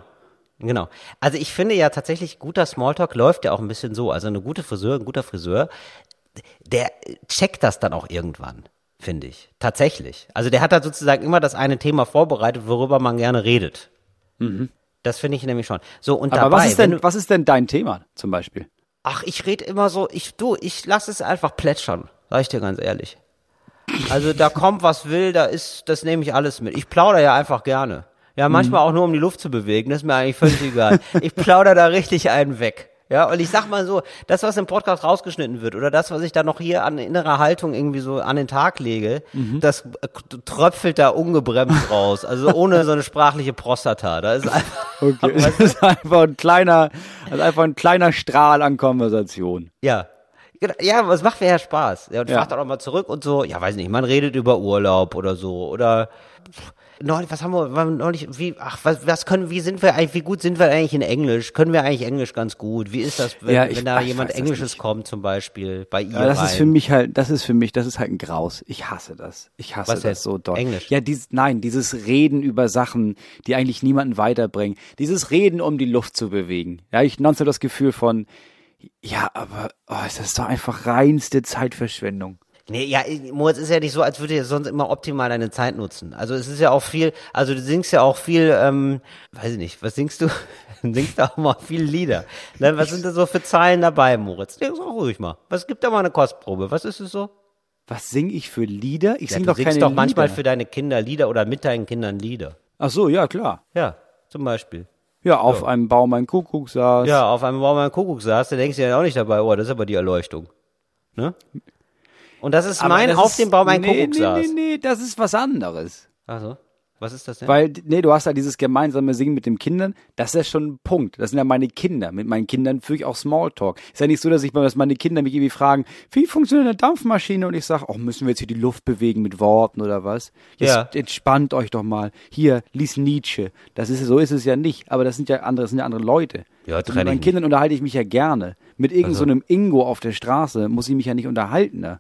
Genau. Also ich finde ja tatsächlich, guter Smalltalk läuft ja auch ein bisschen so. Also eine gute Friseur, ein guter Friseur, der checkt das dann auch irgendwann, finde ich. Tatsächlich. Also der hat da sozusagen immer das eine Thema vorbereitet, worüber man gerne redet. Das finde ich nämlich schon. So, und Mhm. Aber dabei, was ist denn, du, was ist denn dein Thema zum Beispiel? ach, ich rede immer so, ich, du, ich lasse es einfach plätschern, sag ich dir ganz ehrlich. Also da kommt was will, da ist, das nehme ich alles mit. Ich plaudere ja einfach gerne. Ja, manchmal auch nur um die Luft zu bewegen, das ist mir eigentlich völlig egal. Ich plaudere da richtig einen weg. Ja, und ich sag mal so, das, was im Podcast rausgeschnitten wird, oder das, was ich da noch hier an innerer Haltung irgendwie so an den Tag lege, das äh, tröpfelt da ungebremst raus. Also ohne so eine sprachliche Prostata. Da ist einfach, Okay. Das ist einfach ein kleiner, das ist einfach ein kleiner Strahl an Konversation. Ja. Genau, Ja, aber es macht mir ja Spaß. Ja, und Ja. fragt auch mal zurück und so, ja, weiß nicht, man redet über Urlaub oder so. Oder neulich, was haben wir, neulich, wie, ach, was, was können, wie sind wir eigentlich, wie gut sind wir eigentlich in Englisch? Können wir eigentlich Englisch ganz gut? Wie ist das, wenn, Ja, ich- wenn da ich jemand das Englisches kommt, zum Beispiel, bei ihr? Ja, das ist rein? für mich halt, das ist für mich, das ist halt ein Graus. Ich hasse das. Ich hasse Was das jetzt? so doll. Englisch? Ja, dies, nein, dieses Reden über Sachen, die eigentlich niemanden weiterbringen. Dieses Reden, um die Luft zu bewegen. Ja, ich nannte das Gefühl von, ja, aber oh, es ist doch einfach reinste Zeitverschwendung. Nee, ja, Moritz, ist ja nicht so, als würde ihr sonst immer optimal deine Zeit nutzen. Also es ist ja auch viel, also du singst ja auch viel, ähm, weiß ich nicht, was singst du? Du singst auch mal viele Lieder. Ne, was sind da so für Zeilen dabei, Moritz? Ja, sag ruhig mal. Was gibt da mal eine Kostprobe? Was ist es so? Was singe ich für Lieder? Ich Ja, singe du doch singst keine doch manchmal Lieder. für deine Kinder Lieder oder mit deinen Kindern Lieder. Ach so, ja, klar. Ja, zum Beispiel. Ja, auf einem Baum ein Kuckuck saß. Ja, auf einem Baum ein Kuckuck saß, da denkst du ja auch nicht dabei, oh, das ist aber die Erleuchtung. Ne? Und das ist Aber mein das auf ist- dem Baum ein nee, Kuckuck nee, saß. Nee, nee, das ist was anderes. Also, was ist das denn? Weil, nee, du hast halt dieses gemeinsame Singen mit den Kindern, das ist ja schon ein Punkt. Das sind ja meine Kinder. Mit meinen Kindern führe ich auch Smalltalk. Ist ja nicht so, dass ich dass meine Kinder mich irgendwie fragen, wie funktioniert eine Dampfmaschine? Und ich sage, oh, müssen wir jetzt hier die Luft bewegen mit Worten oder was? Jetzt Ja. entspannt euch doch mal. Hier, lies Nietzsche. Das ist, so ist es ja nicht. Aber das sind ja andere, das sind ja andere Leute. Ja, mit meinen. Kindern unterhalte ich mich ja gerne. Mit irgendeinem Also. so einem Ingo auf der Straße muss ich mich ja nicht unterhalten. Ne?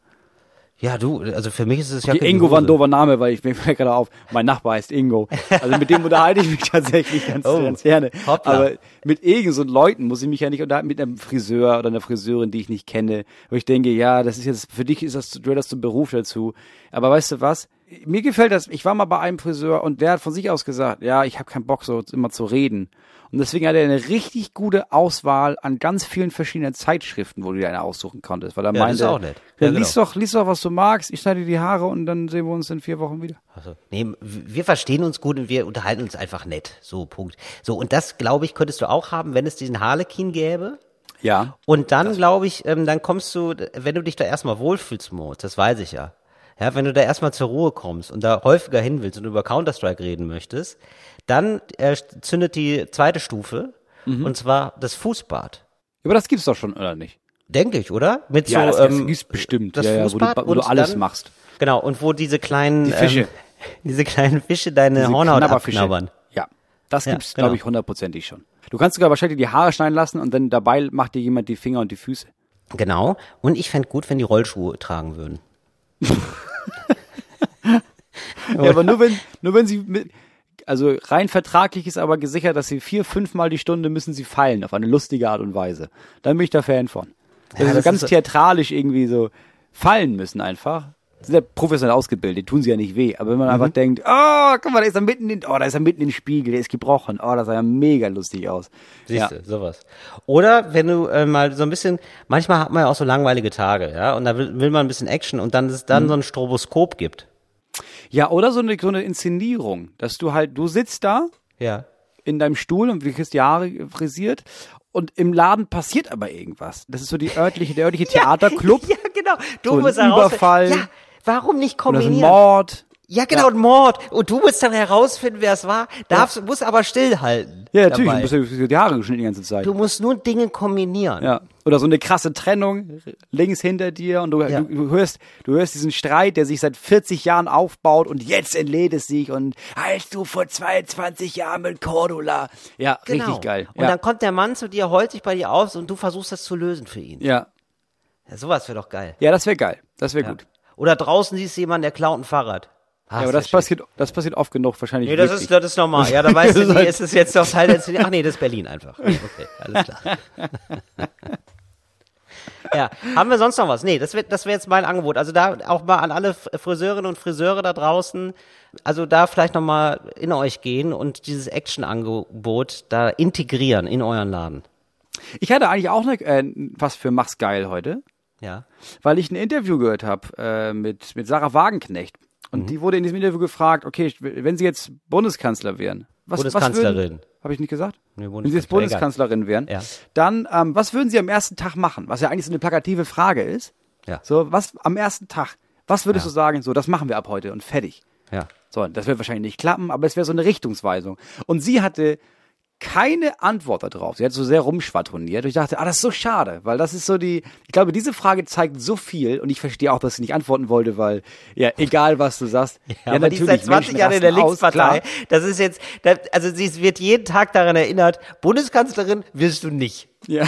Ja, du, also für mich ist es ja Okay, Ingo war ein doofer Name, weil ich mir fällt gerade auf, mein Nachbar heißt Ingo. Also mit dem unterhalte ich mich tatsächlich ganz, Oh, ganz gerne. hoppla. Aber mit irgend so Leuten muss ich mich ja nicht unterhalten, mit einem Friseur oder einer Friseurin, die ich nicht kenne. Wo ich denke, ja, das ist jetzt, für dich ist das, du das zum Beruf dazu. Aber weißt du was? Mir gefällt das, ich war mal bei einem Friseur und der hat von sich aus gesagt, ja, ich habe keinen Bock, so immer zu reden. Und deswegen hat er eine richtig gute Auswahl an ganz vielen verschiedenen Zeitschriften, wo du dir eine aussuchen konntest. Weil er Ja, das meinte, ist auch nett. Ja, Ja, genau. lies, doch, lies doch, was du magst, ich schneide dir die Haare und dann sehen wir uns in vier Wochen wieder. Also, nee, wir verstehen uns gut und wir unterhalten uns einfach nett. So, Punkt. So, und das, glaube ich, könntest du auch haben, wenn es diesen Harlekin gäbe. Ja. Und dann, glaube ich, ähm, dann kommst du, wenn du dich da erstmal wohlfühlst, Moritz, das weiß ich ja. Ja, wenn du da erstmal zur Ruhe kommst und da häufiger hin willst und über Counter-Strike reden möchtest, dann äh, zündet die zweite Stufe, Mhm. und zwar das Fußbad. Aber das gibt's doch schon, oder nicht? Denke ich, oder? Mit Ja, so, das, ähm, gibt's bestimmt. das ja, ja, wo du, Fußbad wo du alles dann- machst. Genau, und wo diese kleinen Die Fische. Ähm, diese kleinen Fische deine Diese Hornhaut abknabbern. Ja, das Ja, gibt's, genau. glaube ich, hundertprozentig schon. Du kannst sogar wahrscheinlich die Haare schneiden lassen und dann dabei macht dir jemand die Finger und die Füße. Genau. Und ich fände gut, wenn die Rollschuhe tragen würden. Ja, aber nur wenn, nur wenn sie mit, also rein vertraglich ist aber gesichert, dass sie vier, fünfmal die Stunde müssen sie fallen auf eine lustige Art und Weise. Dann bin ich da Fan von. Dass Ja, sie so das ganz ist theatralisch irgendwie so fallen müssen einfach. Sind ja professionell ausgebildet, tun sie ja nicht weh. Aber wenn man Mhm. einfach denkt, oh, guck mal, da ist er mitten in, oh, da ist er mitten im Spiegel, der ist gebrochen. Oh, das sah ja mega lustig aus. Siehst ja. du, sowas. Oder wenn du äh, mal so ein bisschen, manchmal hat man ja auch so langweilige Tage, ja, und da will, will man ein bisschen Action und dann es Mhm. dann so ein Stroboskop gibt. Ja, oder so eine, so eine Inszenierung, dass du halt, du sitzt da Ja. in deinem Stuhl und kriegst die Haare frisiert und im Laden passiert aber irgendwas. Das ist so die örtliche, der örtliche Theaterclub. Ja, genau. Du So musst Überfall. Ja, warum nicht Oder so ein kombinieren? Mord. Ja, genau, ein Mord. Und du musst dann herausfinden, wer es war. Darfst, musst aber stillhalten. Ja, natürlich. dabei. Du musst ja die Haare geschnitten die ganze Zeit. Du musst nur Dinge kombinieren. ja. Oder so eine krasse Trennung links hinter dir und du, Ja. du, du hörst, du hörst diesen Streit, der sich seit 40 Jahren aufbaut und jetzt entlädt es sich und als du vor 22 Jahren mit Cordula. Ja, Genau. richtig geil. Und ja. dann kommt der Mann zu dir, heult sich bei dir aus und du versuchst das zu lösen für ihn. ja. Ja, sowas wäre doch geil. ja, das wäre geil. Das wäre Ja. gut. Oder draußen siehst du jemanden, der klaut ein Fahrrad. Ah, Ja, aber das passiert, das passiert oft genug wahrscheinlich. Nee, das wirklich. ist, das ist normal. Ja, da weißt du, Das ist nee, halt- ist es jetzt doch Teil der Szene. Ach nee, das ist Berlin einfach. Okay, alles klar. Ja, haben wir sonst noch was? Nee, das wäre das wär jetzt mein Angebot. Also da auch mal an alle Friseurinnen und Friseure da draußen, also da vielleicht noch mal in euch gehen und dieses Action-Angebot da integrieren in euren Laden. Ich hatte eigentlich auch ne, äh, was für Mach's geil heute. Ja. weil ich ein Interview gehört habe äh, mit, mit Sarah Wagenknecht. Und Mhm. die wurde in diesem Interview gefragt, okay, wenn sie jetzt Bundeskanzler wären, was, Bundeskanzlerin. Habe ich nicht gesagt? Nee, wenn sie jetzt Bundeskanzler, Bundeskanzlerin wären, Ja. dann ähm, was würden sie am ersten Tag machen? Was ja eigentlich so eine plakative Frage ist. Ja. So, was am ersten Tag? Was würdest Ja. du sagen? So, das machen wir ab heute und fertig. Ja. So, das wird wahrscheinlich nicht klappen, aber es wäre so eine Richtungsweisung. Und sie hatte keine Antwort darauf. Sie hat so sehr rumschwadroniert. Und ich dachte, ah, das ist so schade, weil das ist so die, ich glaube, diese Frage zeigt so viel und ich verstehe auch, dass sie nicht antworten wollte, weil, ja, egal was du sagst. Ja, aber die ist seit 20 Menschen Jahren in der aus, Linkspartei. klar. das ist jetzt, das, also sie wird jeden Tag daran erinnert, Bundeskanzlerin wirst du nicht. Ja.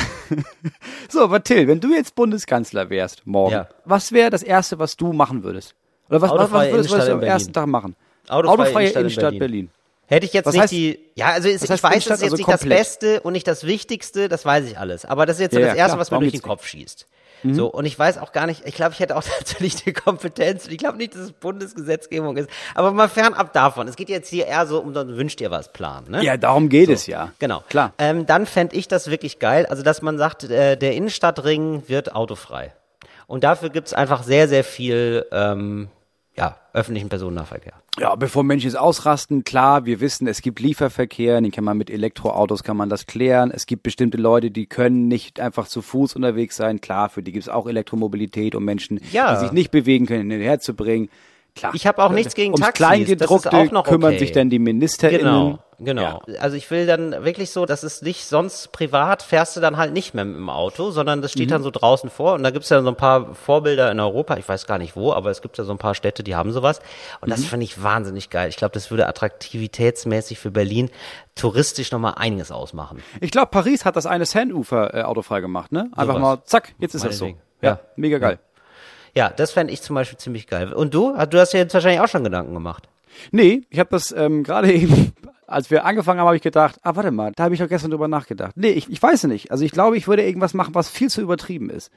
so, aber Till, wenn du jetzt Bundeskanzler wärst morgen, Ja. was wäre das Erste, was du machen würdest? Oder was, was, was Autofreie würdest, würdest du am Innenstadt ersten Tag machen? Autofreie Innenstadt in Innenstadt Berlin. Berlin. Hätte ich jetzt Was nicht heißt- die, ja, also ist, ich weiß, das ist jetzt Also nicht komplett. das Beste und nicht das Wichtigste, das weiß ich alles. Aber das ist jetzt so Ja, das Erste, klar. was mir durch den Kopf schießt. So, und ich weiß auch gar nicht, ich glaube, ich hätte auch tatsächlich die Kompetenz, und ich glaube nicht, dass es Bundesgesetzgebung ist, aber mal fernab davon. Es geht jetzt hier eher so um, dann wünscht ihr was Plan, ne? Ja, darum geht es ja. Genau. Klar. Ähm, dann fände ich das wirklich geil. Also, dass man sagt, äh, der Innenstadtring wird autofrei. Und dafür gibt's einfach sehr, sehr viel ähm, ja, öffentlichen Personennahverkehr. Ja, bevor Menschen ausrasten, klar, wir wissen, es gibt Lieferverkehr, den kann man mit Elektroautos, kann man das klären. Es gibt bestimmte Leute, die können nicht einfach zu Fuß unterwegs sein. Klar, für die gibt's auch Elektromobilität, um Menschen, Ja. die sich nicht bewegen können, herzubringen. Klar. Ich habe auch nichts gegen Ums Taxis, Kleingedruckte das ist auch noch kümmern okay. sich dann die MinisterInnen. Genau, genau. Ja. Also ich will dann wirklich so, dass es nicht sonst privat fährst du dann halt nicht mehr mit dem Auto, sondern das steht Mhm. dann so draußen vor und da gibt's ja so ein paar Vorbilder in Europa, ich weiß gar nicht wo, aber es gibt ja so ein paar Städte, die haben sowas und Mhm. das finde ich wahnsinnig geil. Ich glaube, das würde attraktivitätsmäßig für Berlin touristisch nochmal einiges ausmachen. Ich glaube, Paris hat das eine Seineufer äh, autofrei gemacht, ne? Einfach Sowas. mal, zack, jetzt ist das so. Ja, Ja. mega geil. Ja, das fände ich zum Beispiel ziemlich geil. Und du? Du hast dir jetzt wahrscheinlich auch schon Gedanken gemacht. Nee, ich habe das ähm, gerade eben, als wir angefangen haben, habe ich gedacht, ah, warte mal, da habe ich doch gestern drüber nachgedacht. Nee, ich, ich weiß es nicht. Also ich glaube, ich würde irgendwas machen, was viel zu übertrieben ist.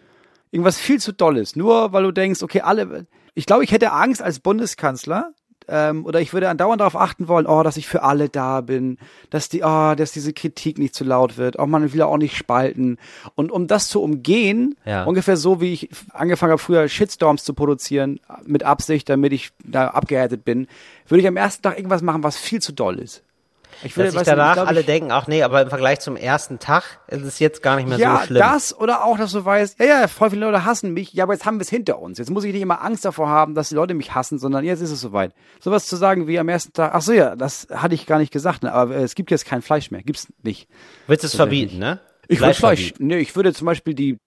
Irgendwas viel zu dolles. Nur weil du denkst, okay, alle. Ich glaube, ich hätte Angst als Bundeskanzler, ähm, oder ich würde andauernd darauf achten wollen, oh, dass ich für alle da bin, dass die, oh, dass diese Kritik nicht zu laut wird, auch man will auch nicht spalten. Und um das zu umgehen, Ja. ungefähr so wie ich angefangen habe, früher Shitstorms zu produzieren, mit Absicht, damit ich da abgehärtet bin, würde ich am ersten Tag irgendwas machen, was viel zu doll ist. Ich Dass sich danach glaub, alle ich- denken, ach nee, aber im Vergleich zum ersten Tag ist es jetzt gar nicht mehr ja, so schlimm. das oder auch, dass du weißt, ja, ja, voll viele Leute hassen mich, ja, aber jetzt haben wir es hinter uns. Jetzt muss ich nicht immer Angst davor haben, dass die Leute mich hassen, sondern jetzt ist es soweit. Sowas zu sagen wie am ersten Tag, ach so, ja, das hatte ich gar nicht gesagt, ne, aber äh, es gibt jetzt kein Fleisch mehr, gibt's nicht. Willst du es verbieten, ne? Ich würde Fleisch, nee, ich würde zum Beispiel die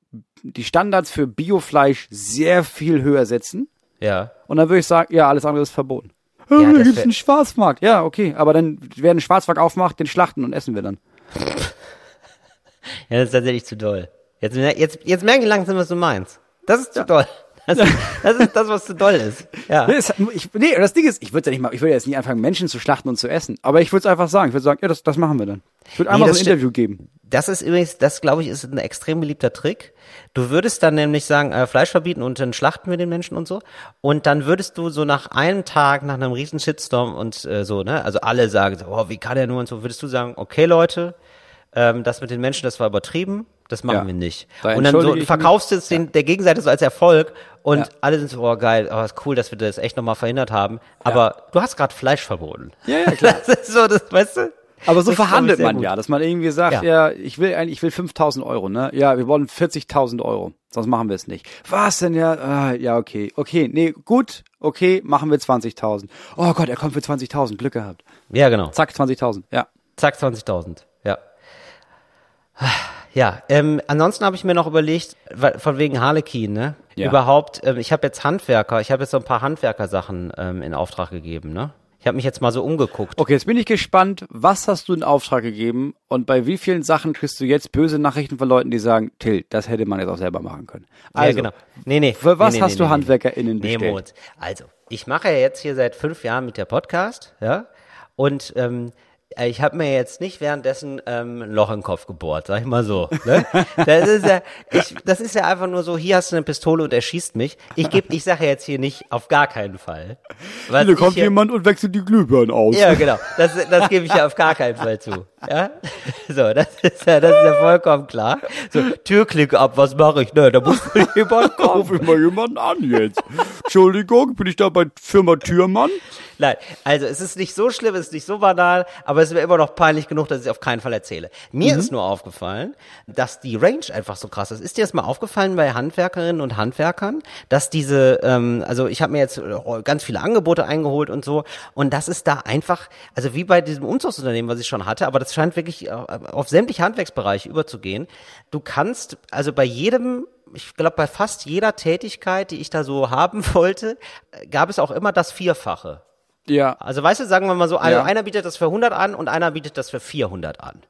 die Standards für Biofleisch sehr viel höher setzen. Ja. Und dann würde ich sagen, ja, alles andere ist verboten. Ja, Ja, da gibt's einen Schwarzmarkt. Ja, okay, aber dann werden Schwarzmarkt aufmacht, den schlachten und essen wir dann. Ja, das ist tatsächlich zu doll. Jetzt, jetzt, jetzt merken die langsam, was du meinst. Das ist zu doll. Das, ist- das ist das, was zu doll ist. Ja. Nee, es- ich, nee, das Ding ist, ich würde ja nicht mal, ich würde jetzt nicht anfangen, Menschen zu schlachten und zu essen. Aber ich würde es einfach sagen. Ich würde sagen, ja, das, das machen wir dann. Ich würde einmal das so ein Interview geben. Das ist übrigens, das glaube ich, ist ein extrem beliebter Trick. Du würdest dann nämlich sagen, äh, Fleisch verbieten und dann schlachten wir den Menschen und so. Und dann würdest du so nach einem Tag, nach einem riesen Shitstorm und äh, so, ne, also alle sagen so, oh, wie kann er nur und so, würdest du sagen, okay Leute, ähm, das mit den Menschen, das war übertrieben, das machen Ja. wir nicht. Da und dann so verkaufst du es den, der Gegenseite so als Erfolg und Ja. alle sind so, oh geil, oh, ist cool, dass wir das echt nochmal verhindert haben. Aber du hast gerade Fleisch verboten. Ja, ja, klar. Das ist so, das, weißt du? Aber so Das verhandelt man gut. ja, dass man irgendwie sagt, Ja. ja, ich will eigentlich, ich will 5000 Euro, ne? Ja, wir wollen 40.000 Euro, sonst machen wir es nicht. Was denn ja? Ah, ja, okay, okay, nee, gut, okay, machen wir 20.000. Oh Gott, er kommt für 20.000, Glück gehabt. Ja, genau. Zack, 20.000, ja. Zack, 20.000. Ja. Ja, ähm, ansonsten habe ich mir noch überlegt, von wegen Harlequin, ne? Ja. Überhaupt, ähm, ich habe jetzt Handwerker, ich habe jetzt so ein paar Handwerkersachen ähm, in Auftrag gegeben, ne? Ich habe mich jetzt mal so umgeguckt. Okay, jetzt bin ich gespannt, was hast du in Auftrag gegeben und bei wie vielen Sachen kriegst du jetzt böse Nachrichten von Leuten, die sagen, Till, das hätte man jetzt auch selber machen können. Also, ja, genau. Nee, nee. für was nee, nee, hast nee, du nee, HandwerkerInnen nee, bestellt? Moritz. Also, ich mache ja jetzt hier seit fünf Jahren mit der Podcast, ja? Und ähm, äh, ich habe mir jetzt nicht währenddessen ähm, ein Loch im Kopf gebohrt, sag ich mal so. Ne? Das ist ja, ich, das ist ja einfach nur so, hier hast du eine Pistole und erschießt mich. Ich gebe, ich sage jetzt hier nicht, auf gar keinen Fall. Was ich kommt hier- jemand und wechselt die Glühbirnen aus. ja, genau. Das, das gebe ich ja auf gar keinen Fall zu. Ja? So, das ist ja, das ist ja vollkommen klar. So, Türklick ab, was mache ich? Ne, da muss jemand kommen. Ruf ich mal jemanden an jetzt. Entschuldigung, bin ich da bei Firma Türmann? Nein, also es ist nicht so schlimm, es ist nicht so banal, aber es ist mir immer noch peinlich genug, dass ich es auf keinen Fall erzähle. Mir Mhm. ist nur aufgefallen, dass die Range einfach so krass ist. Ist dir das mal aufgefallen bei Handwerkerinnen und Handwerkern, dass diese, ähm, also ich habe mir jetzt äh, ganz viele Angebote eingeholt und so, und das ist da einfach, also wie bei diesem Umzugsunternehmen, was ich schon hatte, aber das scheint wirklich äh, auf sämtliche Handwerksbereiche überzugehen. Du kannst, also bei jedem ich glaube, bei fast jeder Tätigkeit, die ich da so haben wollte, äh, gab es auch immer das Vierfache. Ja, Also weißt du, sagen wir mal so, also Ja. einer bietet das für 100 an und einer bietet das für 400 an.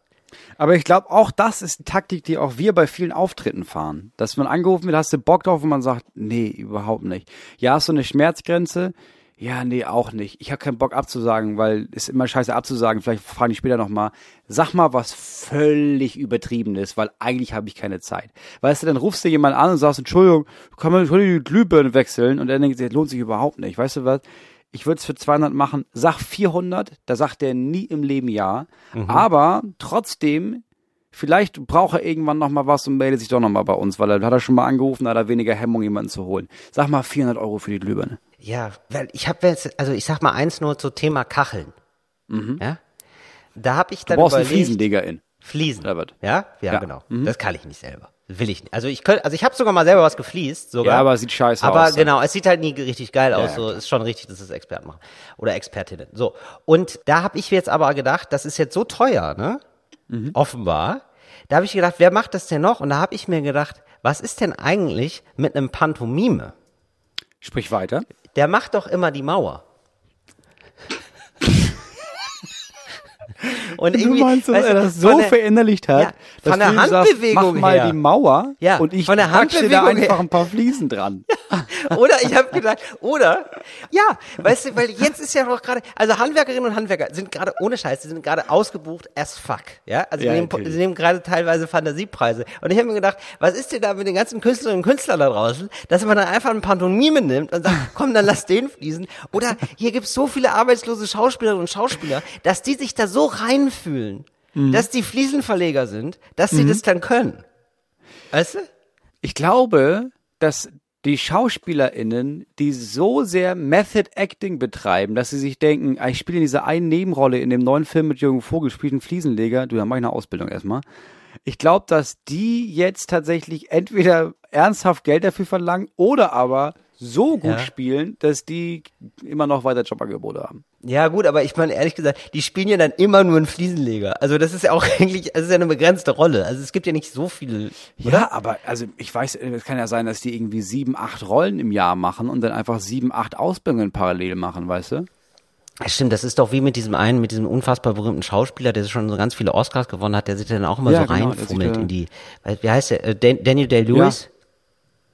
aber ich glaube, auch das ist die Taktik, die auch wir bei vielen Auftritten fahren. Dass man angerufen wird, hast du Bock drauf und man sagt, nee, überhaupt nicht. Ja, hast du eine Schmerzgrenze? Ja, nee, auch nicht. Ich habe keinen Bock abzusagen, weil ist immer scheiße abzusagen. Vielleicht fragen die später nochmal. Sag mal was völlig übertrieben ist, weil eigentlich habe ich keine Zeit. Weißt du, dann rufst du jemanden an und sagst, Entschuldigung, kann man ich die Glühbirne wechseln? Und er denkt, das lohnt sich überhaupt nicht. Weißt du was? Ich würde es für 200 machen. Sag 400, da sagt er nie im Leben ja. Aber trotzdem, vielleicht braucht er irgendwann noch mal was und meldet sich doch noch mal bei uns, weil er hat er schon mal angerufen, da hat er weniger Hemmung, jemanden zu holen. Sag mal 400 Euro für die Glühbirne. Ja, weil ich habe jetzt, also ich sag mal eins nur zu Thema Kacheln. Ja? Da habe ich Du dann brauchst einen überlegt, Fliesenleger in. Fliesen. Was? Ja? ja, Ja. genau. Das kann ich nicht selber. Will ich nicht. Also ich könnte, also ich habe sogar mal selber was gefliest, sogar. Ja, aber es sieht scheiße aber aus dann. genau, es sieht halt nie richtig geil aus. ja, so ist schon richtig, dass es Experten machen oder Expertinnen. So und da habe ich jetzt aber gedacht, das ist jetzt so teuer, ne? Mhm. Offenbar. Da habe ich gedacht, wer macht das denn noch? Und da habe ich mir gedacht, was ist denn eigentlich mit einem Pantomime? Sprich weiter. Der macht doch immer die Mauer. Und Du meinst, dass weißt er das so der- verinnerlicht hat, Ja, dass von der du ihm sagst, Handbewegung mach mal her. die Mauer Ja, und ich von der da Handbewegung her. einfach ein paar Fliesen dran. Oder ich habe gedacht, oder? Ja, weißt du, weil jetzt ist ja noch gerade, also Handwerkerinnen und Handwerker sind gerade ohne Scheiß, die sind gerade ausgebucht as fuck, ja, also Ja, die nehmen, sie nehmen gerade teilweise Fantasiepreise. Und ich habe mir gedacht, was ist denn da mit den ganzen Künstlerinnen und Künstlern da draußen, dass man dann einfach ein Pantomime nimmt und sagt, komm, dann lass den fließen? Oder hier gibt's so viele arbeitslose Schauspielerinnen und Schauspieler, dass die sich da so reinfühlen, Mhm. dass die Fliesenverleger sind, dass sie das dann können, weißt du? Ich glaube, dass die SchauspielerInnen, die so sehr Method Acting betreiben, dass sie sich denken, ah, ich spiele in dieser einen Nebenrolle in dem neuen Film mit Jürgen Vogel, spielt einen Fliesenleger, du, dann mach ich eine Ausbildung erstmal. Ich glaube, dass die jetzt tatsächlich entweder ernsthaft Geld dafür verlangen oder aber so gut Ja. spielen, dass die immer noch weiter Jobangebote haben. Ja, gut, aber ich meine, ehrlich gesagt, die spielen ja dann immer nur einen Fliesenleger. Also das ist ja auch eigentlich, das ist ja eine begrenzte Rolle. Also es gibt ja nicht so viele. Ja, aber also ich weiß, es kann ja sein, dass die irgendwie sieben, acht Rollen im Jahr machen und dann einfach sieben, acht Ausbildungen parallel machen, weißt du? Ja, stimmt, das ist doch wie mit diesem einen, mit diesem unfassbar berühmten Schauspieler, der schon so ganz viele Oscars gewonnen hat, der sich dann auch immer Ja, so genau, reinfummelt in die, wie heißt der, äh, Dan Daniel Day-Lewis? Ja,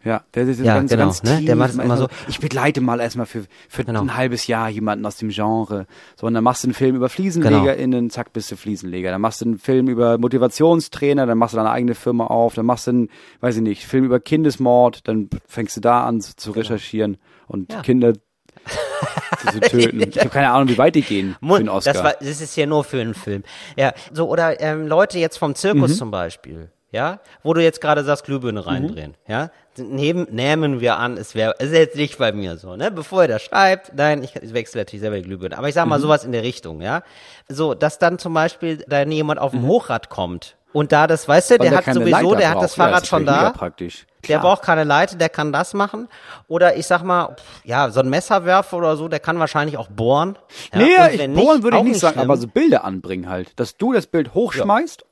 der ist Ja, ganz, genau, ganz ne? tief. Der macht es immer so- Ich begleite mal erstmal für, für Genau. ein halbes Jahr jemanden aus dem Genre. So, und dann machst du einen Film über Genau. FliesenlegerInnen, zack, bist du Fliesenleger. Dann machst du einen Film über Motivationstrainer, dann machst du deine eigene Firma auf. Dann machst du einen, weiß ich nicht, Film über Kindesmord, dann fängst du da an zu, zu recherchieren und Genau. Ja. Kinder zu, zu töten. Ich habe keine Ahnung, wie weit die gehen für einen Oscar. Das, war, das ist ja nur für einen Film. Ja, so, oder ähm, Leute jetzt vom Zirkus Mhm. zum Beispiel, ja, wo du jetzt gerade sagst, Glühbirne reindrehen, ja, nehmen, nehmen wir an, es wäre, es ist jetzt nicht bei mir so, ne, bevor er das schreibt, nein, ich, ich wechsle natürlich selber die Glühbirne, aber ich sag mal Mhm. sowas in der Richtung, ja, so, dass dann zum Beispiel da jemand auf dem Mhm. Hochrad kommt und da das, weißt du, Weil der hat sowieso, Leiter der hat braucht. das Ja, Fahrrad ist schon mega da, praktisch. der Klar. braucht keine Leite, der kann das machen. Oder ich sag mal, pff, ja, so ein Messerwerfer oder so, der kann wahrscheinlich auch bohren. Ja, Nee, ich, bohren würde ich nicht sagen, schlimm. aber so Bilder anbringen halt. Dass du das Bild hochschmeißt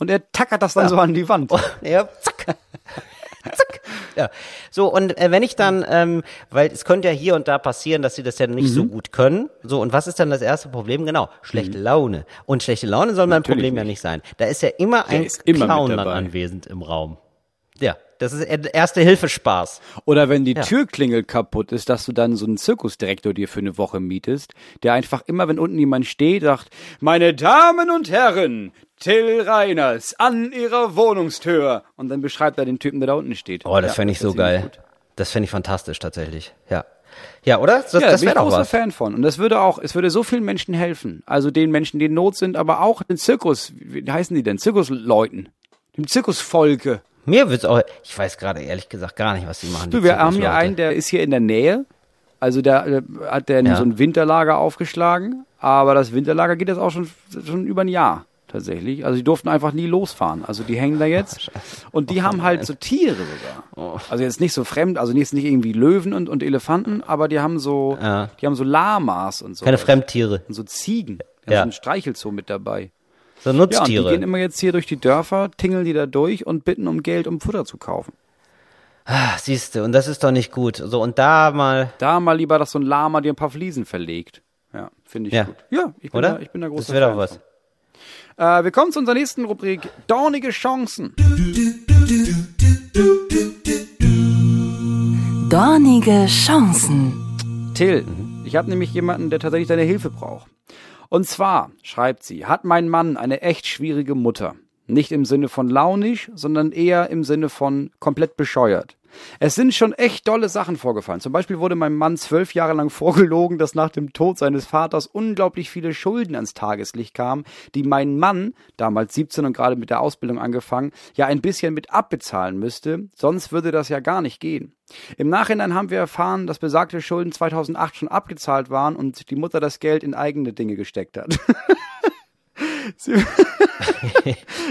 und er tackert das dann so an die Wand. Ja, zack. zack. Ja. So, und äh, wenn ich dann, ähm, weil es könnte ja hier und da passieren, dass sie das ja nicht so Mhm. gut können. So, und was ist dann das erste Problem? Genau, schlechte Laune. Und schlechte Laune soll mein Natürlich Problem ja nicht. nicht sein. Da ist ja immer ein ist immer Clown dann anwesend im Raum. Ja, das ist der erste Hilfespaß. Oder wenn die Ja. Türklingel kaputt ist, dass du dann so einen Zirkusdirektor dir für eine Woche mietest, der einfach immer, wenn unten jemand steht, sagt, meine Damen und Herren, Till Reiners an ihrer Wohnungstür. Und dann beschreibt er den Typen, der da unten steht. Oh, das Ja, fände ich so ist ziemlich geil. gut. Das fände ich fantastisch tatsächlich. Ja. Ja, oder? Das, Ja, das da bin wäre ich doch großer. Fan von. Und das würde auch, es würde so vielen Menschen helfen. Also den Menschen, die in Not sind, aber auch den Zirkus, wie heißen die denn? Zirkusleuten. Dem Zirkusvolke. Mir wird's auch, ich weiß gerade ehrlich gesagt gar nicht, was die machen. Du, wir haben hier einen, der ist hier in der Nähe. Also der, der hat der Ja. so ein Winterlager aufgeschlagen, aber das Winterlager geht jetzt auch schon, schon über ein Jahr tatsächlich. Also die durften einfach nie losfahren. Also die hängen da jetzt und die haben halt so Tiere Oh. sogar. Also jetzt nicht so fremd, also jetzt nicht irgendwie Löwen und, und Elefanten, aber die haben so, Ja. die haben so Lamas und so. Keine Fremdtiere, Und so Ziegen. Die Ja. so ein Streichelzoo mit dabei. So Ja, und die Nutztiere. gehen immer jetzt hier durch die Dörfer, tingeln die da durch und bitten um Geld, um Futter zu kaufen. Ah, Siehst du, und das ist doch nicht gut. So, und da mal, Da mal lieber, dass so ein Lama dir ein paar Fliesen verlegt. Ja, finde ich Ja. gut. Ja, ich bin, oder? Da, ich bin da großer Das wäre doch was. Äh, wir kommen zu unserer nächsten Rubrik. Dornige Chancen. Dornige Chancen. Till, ich habe nämlich jemanden, der tatsächlich deine Hilfe braucht. Und zwar, schreibt sie, hat mein Mann eine echt schwierige Mutter. Nicht im Sinne von launisch, sondern eher im Sinne von komplett bescheuert. Es sind schon echt dolle Sachen vorgefallen. Zum Beispiel wurde meinem Mann zwölf Jahre lang vorgelogen, dass nach dem Tod seines Vaters unglaublich viele Schulden ans Tageslicht kamen, die mein Mann, damals 17 und gerade mit der Ausbildung angefangen, ja ein bisschen mit abbezahlen müsste, sonst würde das ja gar nicht gehen. Im Nachhinein haben wir erfahren, dass besagte Schulden 2008 schon abgezahlt waren und die Mutter das Geld in eigene Dinge gesteckt hat. Sie,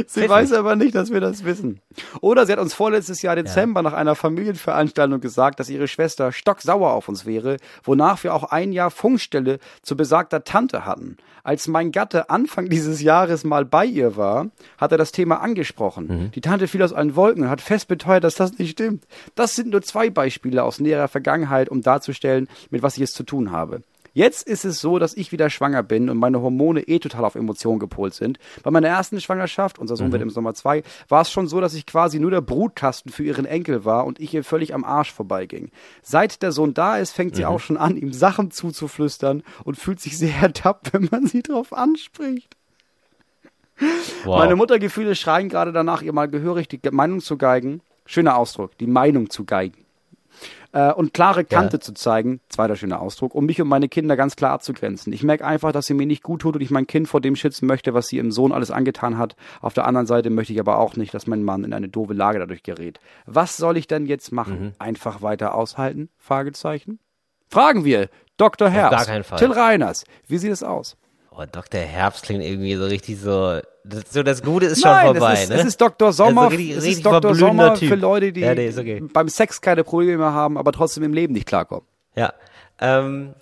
sie weiß aber nicht, dass wir das wissen. Oder sie hat uns vorletztes Jahr Dezember nach einer Familienveranstaltung gesagt, dass ihre Schwester stocksauer auf uns wäre, wonach wir auch ein Jahr Funkstelle zu besagter Tante hatten. Als mein Gatte Anfang dieses Jahres mal bei ihr war, hat er das Thema angesprochen. Die Tante fiel aus allen Wolken und hat fest beteuert, dass das nicht stimmt. Das sind nur zwei Beispiele aus näherer Vergangenheit, um darzustellen, mit was ich es zu tun habe. Jetzt ist es so, dass ich wieder schwanger bin und meine Hormone eh total auf Emotionen gepolt sind. Bei meiner ersten Schwangerschaft, unser Sohn wird im Sommer zwei, war es schon so, dass ich quasi nur der Brutkasten für ihren Enkel war und ich ihr völlig am Arsch vorbeiging. Seit der Sohn da ist, fängt sie auch schon an, ihm Sachen zuzuflüstern und fühlt sich sehr ertappt, wenn man sie drauf anspricht. wow. Meine Muttergefühle schreien gerade danach, ihr mal gehörig die Meinung zu geigen. Schöner Ausdruck, die Meinung zu geigen. Äh, und klare Kante Ja. zu zeigen, zweiter schöner Ausdruck, um mich und meine Kinder ganz klar abzugrenzen. Ich merke einfach, dass sie mir nicht gut tut und ich mein Kind vor dem schützen möchte, was sie ihrem Sohn alles angetan hat. Auf der anderen Seite möchte ich aber auch nicht, dass mein Mann in eine doofe Lage dadurch gerät. Was soll ich denn jetzt machen? Mhm. Einfach weiter aushalten? Fragezeichen. Fragen wir Dr. Herbst, gar keinen Fall. Till Reiners, wie sieht es aus? Oh, Dr. Herbst klingt irgendwie so richtig so. Das, so das Gute ist schon Nein, vorbei, es ist, ne? es ist Dr. Sommer, Also richtig- es richtig ist Dr. Sommer Typ. für Leute, die Ja, nee, okay. beim Sex keine Probleme haben, aber trotzdem im Leben nicht klarkommen. Ja. Ähm,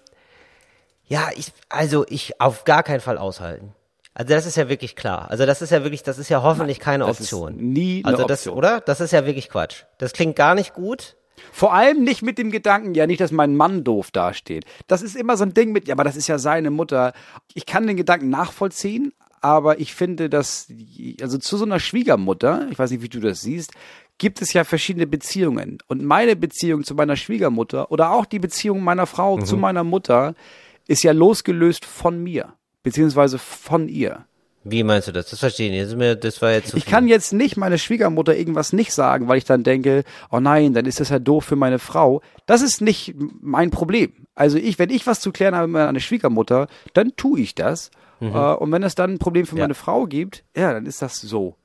ja, ich, also ich auf gar keinen Fall aushalten. Also das ist ja wirklich klar. Also das ist ja wirklich, das ist ja hoffentlich keine das ist Option. nie eine also das, Option. oder? Das ist ja wirklich Quatsch. Das klingt gar nicht gut. Vor allem nicht mit dem Gedanken, ja nicht, dass mein Mann doof dasteht. Das ist immer so ein Ding mit, ja, aber das ist ja seine Mutter. Ich kann den Gedanken nachvollziehen, aber ich finde, dass, also zu so einer Schwiegermutter, ich weiß nicht, wie du das siehst, gibt es ja verschiedene Beziehungen. Und meine Beziehung zu meiner Schwiegermutter oder auch die Beziehung meiner Frau zu meiner Mutter ist ja losgelöst von mir, beziehungsweise von ihr. Wie meinst du das? Das verstehe ich nicht. Das, war jetzt Ich viel. kann jetzt nicht meine Schwiegermutter irgendwas nicht sagen, weil ich dann denke, oh nein, dann ist das ja doof für meine Frau. Das ist nicht mein Problem. Also ich, wenn ich was zu klären habe mit meiner Schwiegermutter, dann tue ich das. Äh, und wenn es dann ein Problem für Mhm. Ja. meine Frau gibt, ja, dann ist das so.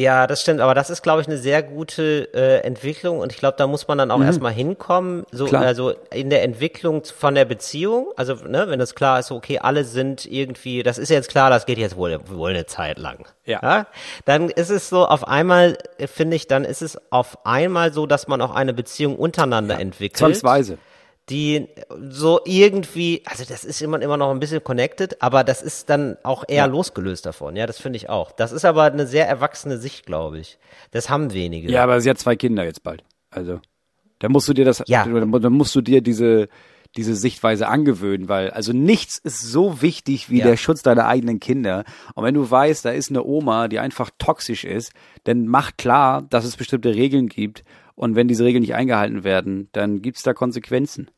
Ja, das stimmt, aber das ist, glaube ich, eine sehr gute äh, Entwicklung und ich glaube, da muss man dann auch erstmal hinkommen, so Klar. also in der Entwicklung von der Beziehung, also ne, wenn das klar ist, okay, alle sind irgendwie, das ist jetzt klar, das geht jetzt wohl wohl eine Zeit lang. Ja. dann ist es so auf einmal äh, finde ich, dann ist es auf einmal so, dass man auch eine Beziehung untereinander entwickelt Zwangsweise. Die so irgendwie, also das ist immer, immer noch ein bisschen connected, aber das ist dann auch eher losgelöst davon. Ja, das finde ich auch. Das ist aber eine sehr erwachsene Sicht, glaube ich. Das haben wenige. Ja, aber sie hat zwei Kinder jetzt bald. Also, da musst du dir das, Ja. da musst du dir diese, diese Sichtweise angewöhnen, weil also nichts ist so wichtig wie Ja. der Schutz deiner eigenen Kinder. Und wenn du weißt, da ist eine Oma, die einfach toxisch ist, dann mach klar, dass es bestimmte Regeln gibt. Und wenn diese Regeln nicht eingehalten werden, dann gibt's da Konsequenzen.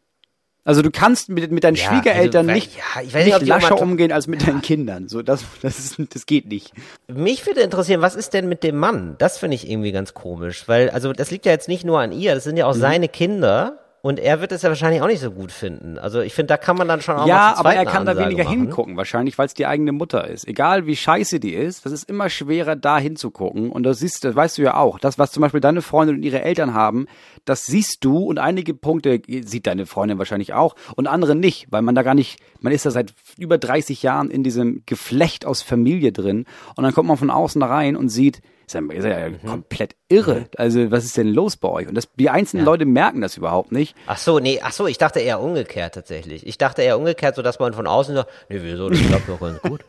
Also du kannst mit, mit deinen Ja, Schwiegereltern also, nicht, ja, ich weiß nicht, nicht lascher umgehen als mit deinen Kindern. So, das, das, ist, das geht nicht. Mich würde interessieren, was ist denn mit dem Mann? Das finde ich irgendwie ganz komisch, weil, also das liegt ja jetzt nicht nur an ihr, das sind ja auch Mhm. seine Kinder. Und er wird es ja wahrscheinlich auch nicht so gut finden. Also ich finde, da kann man dann schon auch mal Ja, aber er kann da Ansage weniger machen. hingucken, wahrscheinlich, weil es die eigene Mutter ist. Egal wie scheiße die ist, das ist immer schwerer, da hinzugucken. Und das siehst, das weißt du ja auch. Das, was zum Beispiel deine Freundin und ihre Eltern haben, das siehst du und einige Punkte sieht deine Freundin wahrscheinlich auch und andere nicht, weil man da gar nicht, man ist da seit über 30 Jahren in diesem Geflecht aus Familie drin und dann kommt man von außen da rein und sieht, ist ja, ist ja Mhm. komplett irre. Also was ist denn los bei euch? Und das, die einzelnen Leute merken das überhaupt nicht. Ach so, nee, ach so, ich dachte eher umgekehrt tatsächlich. Ich dachte eher umgekehrt, so dass man von außen sagt, nee, wieso, das klappt doch ganz gut.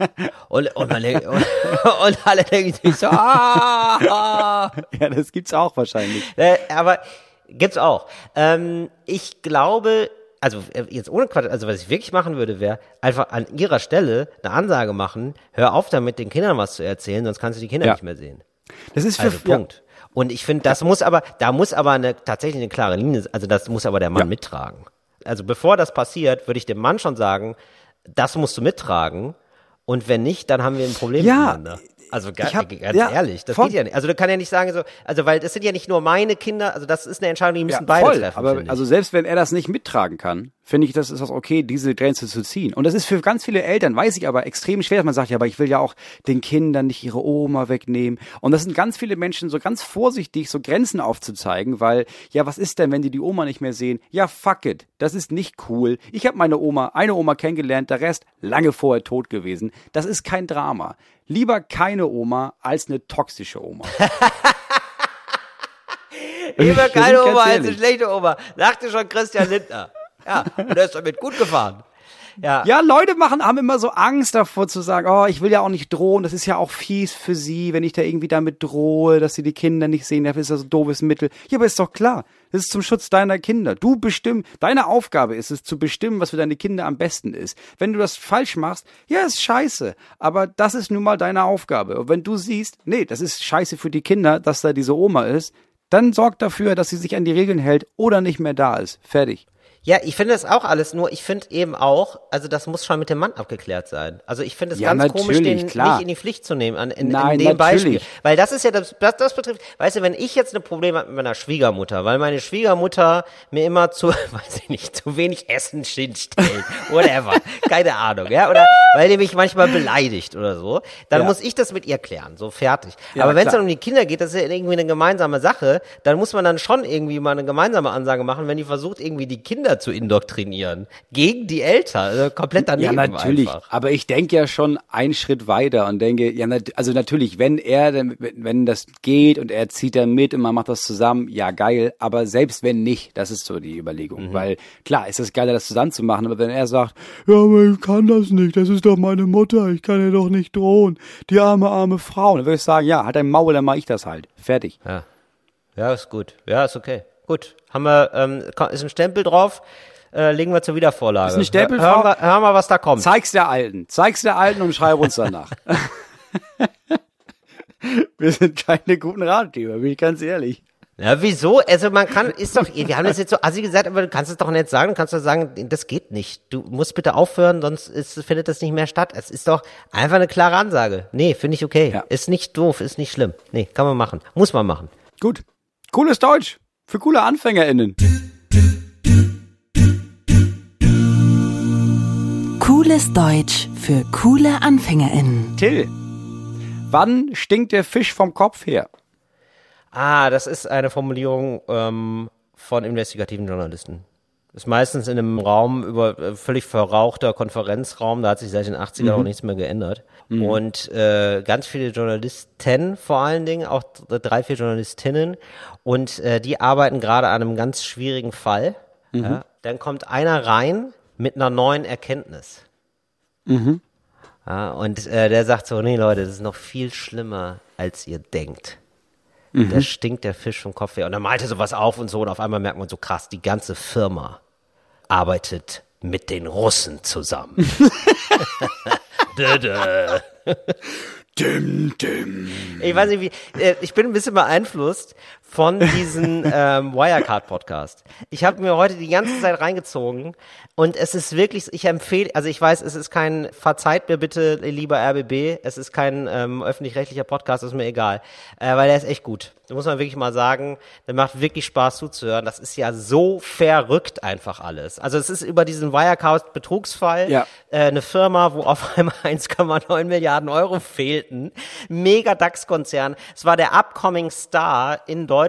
Und, und, man und, und alle denken sich so, ah, ah. Ja, das gibt's auch wahrscheinlich. Äh, aber gibt's auch. Ähm, ich glaube, also äh, jetzt ohne Quatsch, also was ich wirklich machen würde, wäre einfach an ihrer Stelle eine Ansage machen, hör auf damit, den Kindern was zu erzählen, sonst kannst du die Kinder Ja. nicht mehr sehen. Das ist für Also Punkt. Und ich finde, das muss aber, da muss aber eine, tatsächlich eine klare Linie, also das muss aber der Mann Ja. mittragen. Also bevor das passiert, würde ich dem Mann schon sagen, das musst du mittragen. Und wenn nicht, dann haben wir ein Problem Ja, miteinander. Also ga, ich hab- ganz ja, ehrlich, das voll. geht ja nicht. Also du kannst ja nicht sagen so, also weil das sind ja nicht nur meine Kinder, also das ist eine Entscheidung, die müssen Ja, beide voll. treffen. Aber also selbst wenn er das nicht mittragen kann, finde ich, das ist auch okay, diese Grenze zu ziehen. Und das ist für ganz viele Eltern, weiß ich aber, extrem schwer, dass man sagt, ja, aber ich will ja auch den Kindern nicht ihre Oma wegnehmen. Und das sind ganz viele Menschen so ganz vorsichtig, so Grenzen aufzuzeigen, weil, ja, was ist denn, wenn die die Oma nicht mehr sehen? Ja, fuck it. Das ist nicht cool. Ich habe meine Oma, eine Oma kennengelernt, der Rest lange vorher tot gewesen. Das ist kein Drama. Lieber keine Oma als eine toxische Oma. Lieber keine Oma als eine schlechte Oma. Sagte schon Christian Lindner. Ja, und er ist damit gut gefahren. Ja. Ja, Leute machen, haben immer so Angst davor zu sagen, oh, ich will ja auch nicht drohen, das ist ja auch fies für sie, wenn ich da irgendwie damit drohe, dass sie die Kinder nicht sehen, das ist das ein doofes Mittel. Ja, aber ist doch klar, das ist zum Schutz deiner Kinder. Du bestimmst, deine Aufgabe ist es zu bestimmen, was für deine Kinder am besten ist. Wenn du das falsch machst, ja, ist scheiße, aber das ist nun mal deine Aufgabe. Und wenn du siehst, nee, das ist scheiße für die Kinder, dass da diese Oma ist, dann sorg dafür, dass sie sich an die Regeln hält oder nicht mehr da ist. Fertig. Ja, ich finde das auch alles, nur ich finde eben auch, also das muss schon mit dem Mann abgeklärt sein. Also ich finde es Ja, ganz komisch, den klar. nicht in die Pflicht zu nehmen, an, in, Nein, in dem Beispiel. natürlich. Weil das ist ja, das, das, das betrifft, weißt du, wenn ich jetzt ein Problem habe mit meiner Schwiegermutter, weil meine Schwiegermutter mir immer zu, weiß ich nicht, zu wenig Essen hinstellt, whatever, keine Ahnung, ja, oder weil die mich manchmal beleidigt oder so, dann Ja. muss ich das mit ihr klären, so fertig. Ja, Aber wenn es dann um die Kinder geht, das ist ja irgendwie eine gemeinsame Sache, dann muss man dann schon irgendwie mal eine gemeinsame Ansage machen, wenn die versucht, irgendwie die Kinder Kinder zu indoktrinieren. Gegen die Eltern. Also komplett daneben Ja, natürlich. Einfach. Aber ich denke ja schon einen Schritt weiter und denke, ja, also natürlich, wenn er, wenn das geht und er zieht da mit und man macht das zusammen, ja, geil. Aber selbst wenn nicht, das ist so die Überlegung. Mhm. Weil klar, ist es geiler, das zusammen zu machen, aber wenn er sagt, ja, aber ich kann das nicht, das ist doch meine Mutter, ich kann ihr doch nicht drohen, die arme, arme Frau, dann würde ich sagen, ja, halt dein Maul, dann mach ich das halt. Fertig. Ja. Ja, ist gut. Ja, ist okay. Gut. Haben wir, ähm, ist ein Stempel drauf. Äh, legen wir zur Wiedervorlage. Ist ein Stempel Hör- Hören drauf? wir, hören wir, was da kommt. Zeig's der Alten. Zeig's der Alten und schreib uns danach. Wir sind keine guten Ratgeber, bin ich ganz ehrlich. Ja, wieso? Also man kann, ist doch, wir haben das jetzt so assi gesagt, aber du kannst es doch nicht sagen, du kannst doch sagen, das geht nicht. Du musst bitte aufhören, sonst ist, findet das nicht mehr statt. Es ist doch einfach eine klare Ansage. Nee, finde ich okay. Ja. Ist nicht doof, ist nicht schlimm. Nee, kann man machen. Muss man machen. Gut. Cooles Deutsch. Für coole AnfängerInnen. Cooles Deutsch für coole AnfängerInnen. Till. Wann stinkt der Fisch vom Kopf her? Ah, das ist eine Formulierung ähm, von investigativen Journalisten. Ist meistens in einem Raum über äh, völlig verrauchter Konferenzraum, da hat sich seit den 80ern auch nichts mehr geändert. Und äh, ganz viele Journalisten, vor allen Dingen, auch drei, vier Journalistinnen, und äh, die arbeiten gerade an einem ganz schwierigen Fall. Ja, dann kommt einer rein mit einer neuen Erkenntnis. Ja, und äh, der sagt so, nee Leute, das ist noch viel schlimmer, als ihr denkt. Da stinkt der Fisch vom Kopf her. Und dann malt er sowas auf und so. Und auf einmal merkt man so krass, die ganze Firma arbeitet mit den Russen zusammen. Dö, dö. Dim, dim. Ich weiß nicht, wie, äh, ich bin ein bisschen beeinflusst von diesem ähm, Wirecard-Podcast. Ich habe mir heute die ganze Zeit reingezogen und es ist wirklich, ich empfehle, also ich weiß, es ist kein, verzeiht mir bitte, lieber RBB, es ist kein ähm, öffentlich-rechtlicher Podcast, ist mir egal, äh, weil der ist echt gut. Da muss man wirklich mal sagen, der macht wirklich Spaß zuzuhören. Das ist ja so verrückt einfach alles. Also es ist über diesen Wirecard-Betrugsfall Ja. äh, eine Firma, wo auf einmal 1,9 Milliarden Euro fehlten. Mega DAX-Konzern. Es war der upcoming Star in Deutschland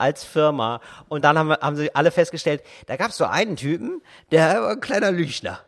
als Firma. Und dann haben, haben sie alle festgestellt, da gab es so einen Typen, der war ein kleiner Lüchner.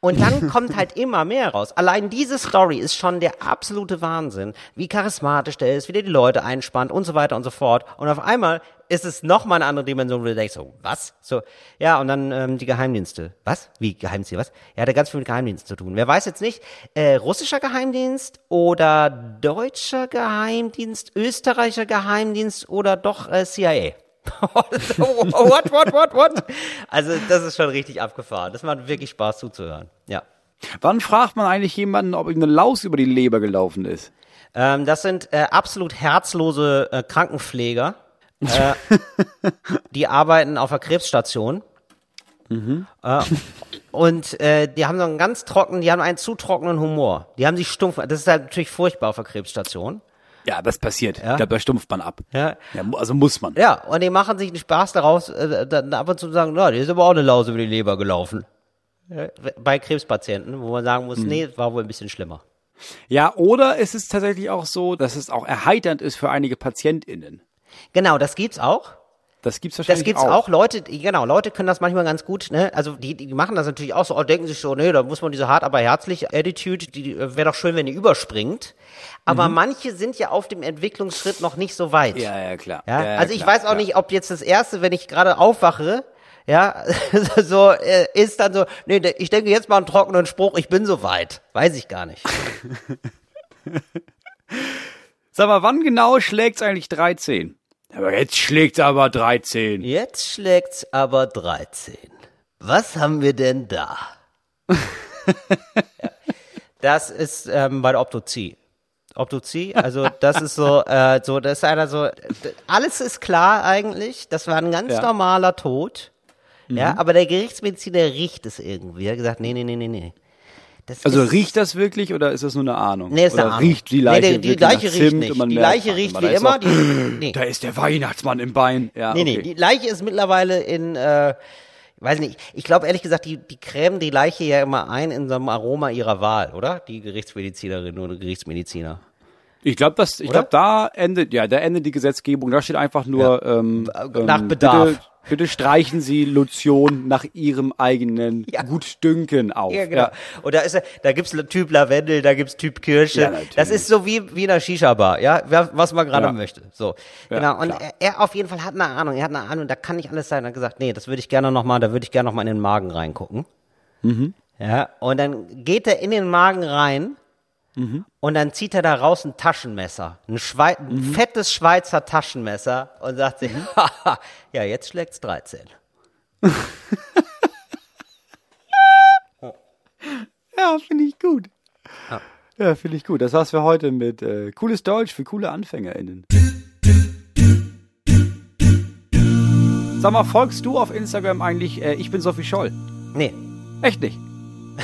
Und dann kommt halt immer mehr raus. Allein diese Story ist schon der absolute Wahnsinn. Wie charismatisch der ist, wie der die Leute einspannt und so weiter und so fort. Und auf einmal ist es noch mal eine andere Dimension, wo du denkst, so, was? So, ja, und dann ähm, die Geheimdienste. Was? Wie Geheimdienste? Was? Ja, hat ja ganz viel mit Geheimdiensten zu tun. Wer weiß jetzt nicht, äh, russischer Geheimdienst oder deutscher Geheimdienst, österreichischer Geheimdienst oder doch äh, CIA? what, what, what, what? Also, das ist schon richtig abgefahren. Das macht wirklich Spaß zuzuhören. Ja. Wann fragt man eigentlich jemanden, ob ihm eine Laus über die Leber gelaufen ist? Ähm, das sind äh, absolut herzlose äh, Krankenpfleger. Äh, die arbeiten auf der Krebsstation. Äh, und äh, die haben so einen ganz trockenen, die haben einen zu trockenen Humor. Die haben sich stumpf. Das ist halt natürlich furchtbar auf der Krebsstation. Ja, das passiert. Ja. Ich glaube, da stumpft man ab. Ja. mu- also muss man. Ja, und die machen sich einen Spaß daraus, äh, dann ab und zu sagen, na, die ist aber auch eine Laus über die Leber gelaufen. Ja, bei Krebspatienten, wo man sagen muss, nee, war wohl ein bisschen schlimmer. Ja, oder es ist tatsächlich auch so, dass es auch erheiternd ist für einige PatientInnen. Genau, das gibt's auch. Das gibt's Das wahrscheinlich gibt's auch. Leute, die- genau, Leute können das manchmal ganz gut, ne? Also die, die machen das natürlich auch so, oh, denken sich so, nee, da muss man diese hart, aber herzlich Attitude, die äh, wäre doch schön, wenn die überspringt. Aber manche sind ja auf dem Entwicklungsschritt noch nicht so weit. Mhm. Ja, ja, klar. Ja? Ja, ja, also ich klar, weiß auch klar. nicht, ob jetzt das erste, wenn ich gerade aufwache, ja, so äh, ist dann so, nee, ich denke jetzt mal einen trockenen Spruch, ich bin so weit. Weiß ich gar nicht. Sag mal, wann genau schlägt's eigentlich 13? Aber jetzt schlägt's aber 13. Jetzt schlägt's aber 13. Was haben wir denn da? Das ist ähm, bei der Obduzie. Obduzie, also das ist so, äh, so, das ist einer so, alles ist klar eigentlich, das war ein ganz Ja. normaler Tod, ja, aber der Gerichtsmediziner riecht es irgendwie. Er hat gesagt, nee, nee, nee, nee, nee. Das Also riecht das wirklich oder ist das nur eine Ahnung? Nee, ist oder eine Ahnung. riecht die Leiche nee, die, die Leiche riecht Zimt nicht. Die Leiche riecht wie immer. doch- Die, nee. Da ist der Weihnachtsmann im Bein. Ja, Nee, okay. nee, die Leiche ist mittlerweile in, äh, weiß nicht, ich glaube ehrlich gesagt, die, die cremen die Leiche ja immer ein in so einem Aroma ihrer Wahl, oder? Die Gerichtsmedizinerin oder Gerichtsmediziner. Ich glaube, das, ich glaube, da endet, ja, da endet die Gesetzgebung. Da steht einfach nur ähm, Nach ähm, Bedarf. Bitte, bitte streichen Sie Lotion nach Ihrem eigenen Ja. Gutdünken auf. Ja, genau. Und da ist da gibt's Typ Lavendel, da gibt's Typ Kirsche. Ja, das ist so wie wie in einer Shisha Bar, ja, was man gerade Ja. möchte. So. Ja, genau und er, er auf jeden Fall hat eine Ahnung, er hat eine Ahnung, da kann nicht alles sein. Er hat gesagt, nee, das würde ich gerne noch mal, da würde ich gerne noch mal in den Magen reingucken. Mhm. Ja, und dann geht er in den Magen rein. Mhm. Und dann zieht er da raus ein Taschenmesser, ein, Schwei ein Mhm. fettes Schweizer Taschenmesser und sagt sich, haha, ja, jetzt schlägt's 13. Ja, finde ich gut. Ja, finde ich gut. Das war's für heute mit äh, cooles Deutsch für coole AnfängerInnen. Sag mal, folgst du auf Instagram eigentlich, äh, ich bin Sophie Scholl? Nee, Echt nicht?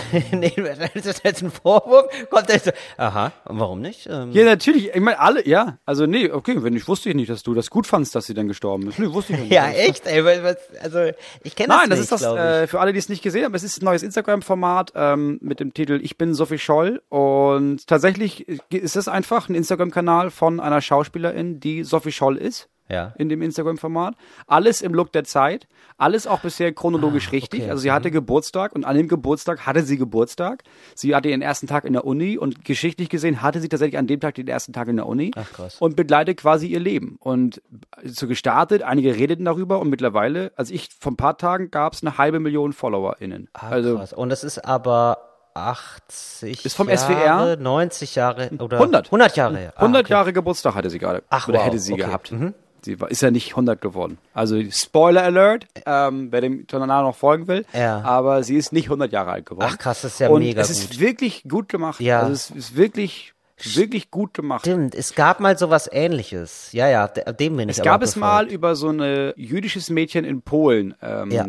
nee, ist das jetzt ein Vorwurf? Kommt so, aha, und warum nicht? Ähm, Ja, natürlich. Ich meine, alle, ja. Also, nee, okay, wenn ich wusste ich nicht, dass du das gut fandst, dass sie dann gestorben ist. Nee, wusste ich nicht. ja, echt, ey, was, also, ich kenne das Nein, das nicht, ist das, äh, für alle, die es nicht gesehen haben, es ist ein neues Instagram-Format ähm, mit dem Titel Ich bin Sophie Scholl und tatsächlich ist es einfach ein Instagram-Kanal von einer Schauspielerin, die Sophie Scholl ist. Ja. In dem Instagram-Format. Alles im Look der Zeit. Alles auch bisher chronologisch richtig. Ah, okay. Also sie hatte Geburtstag und an dem Geburtstag hatte sie Geburtstag. Sie hatte ihren ersten Tag in der Uni und geschichtlich gesehen hatte sie tatsächlich an dem Tag den ersten Tag in der Uni. Ach, krass. Und begleitet quasi ihr Leben. Und so gestartet, einige redeten darüber und mittlerweile, also ich, vor ein paar Tagen gab es eine halbe Million FollowerInnen. Ah, also krass. Und das ist aber 80 Ist vom Jahre, SWR? 90 Jahre oder 100. 100 Jahre. Ah, 100 okay. Jahre Geburtstag hatte sie gerade. Ach, Oder wow, hätte sie okay. gehabt. Mhm. Sie war, ist ja nicht 100 geworden. Also Spoiler Alert, ähm, wer dem danach noch folgen will. Ja. Aber sie ist nicht 100 Jahre alt geworden. Ach, krass, das ist ja Und mega es gut. ist wirklich gut gemacht. Ja. Also es ist wirklich, wirklich gut gemacht. Stimmt, es gab mal sowas ähnliches. Ja, ja, de- dem bin ich Es gab es mal über so ein jüdisches Mädchen in Polen. Ähm, Ja,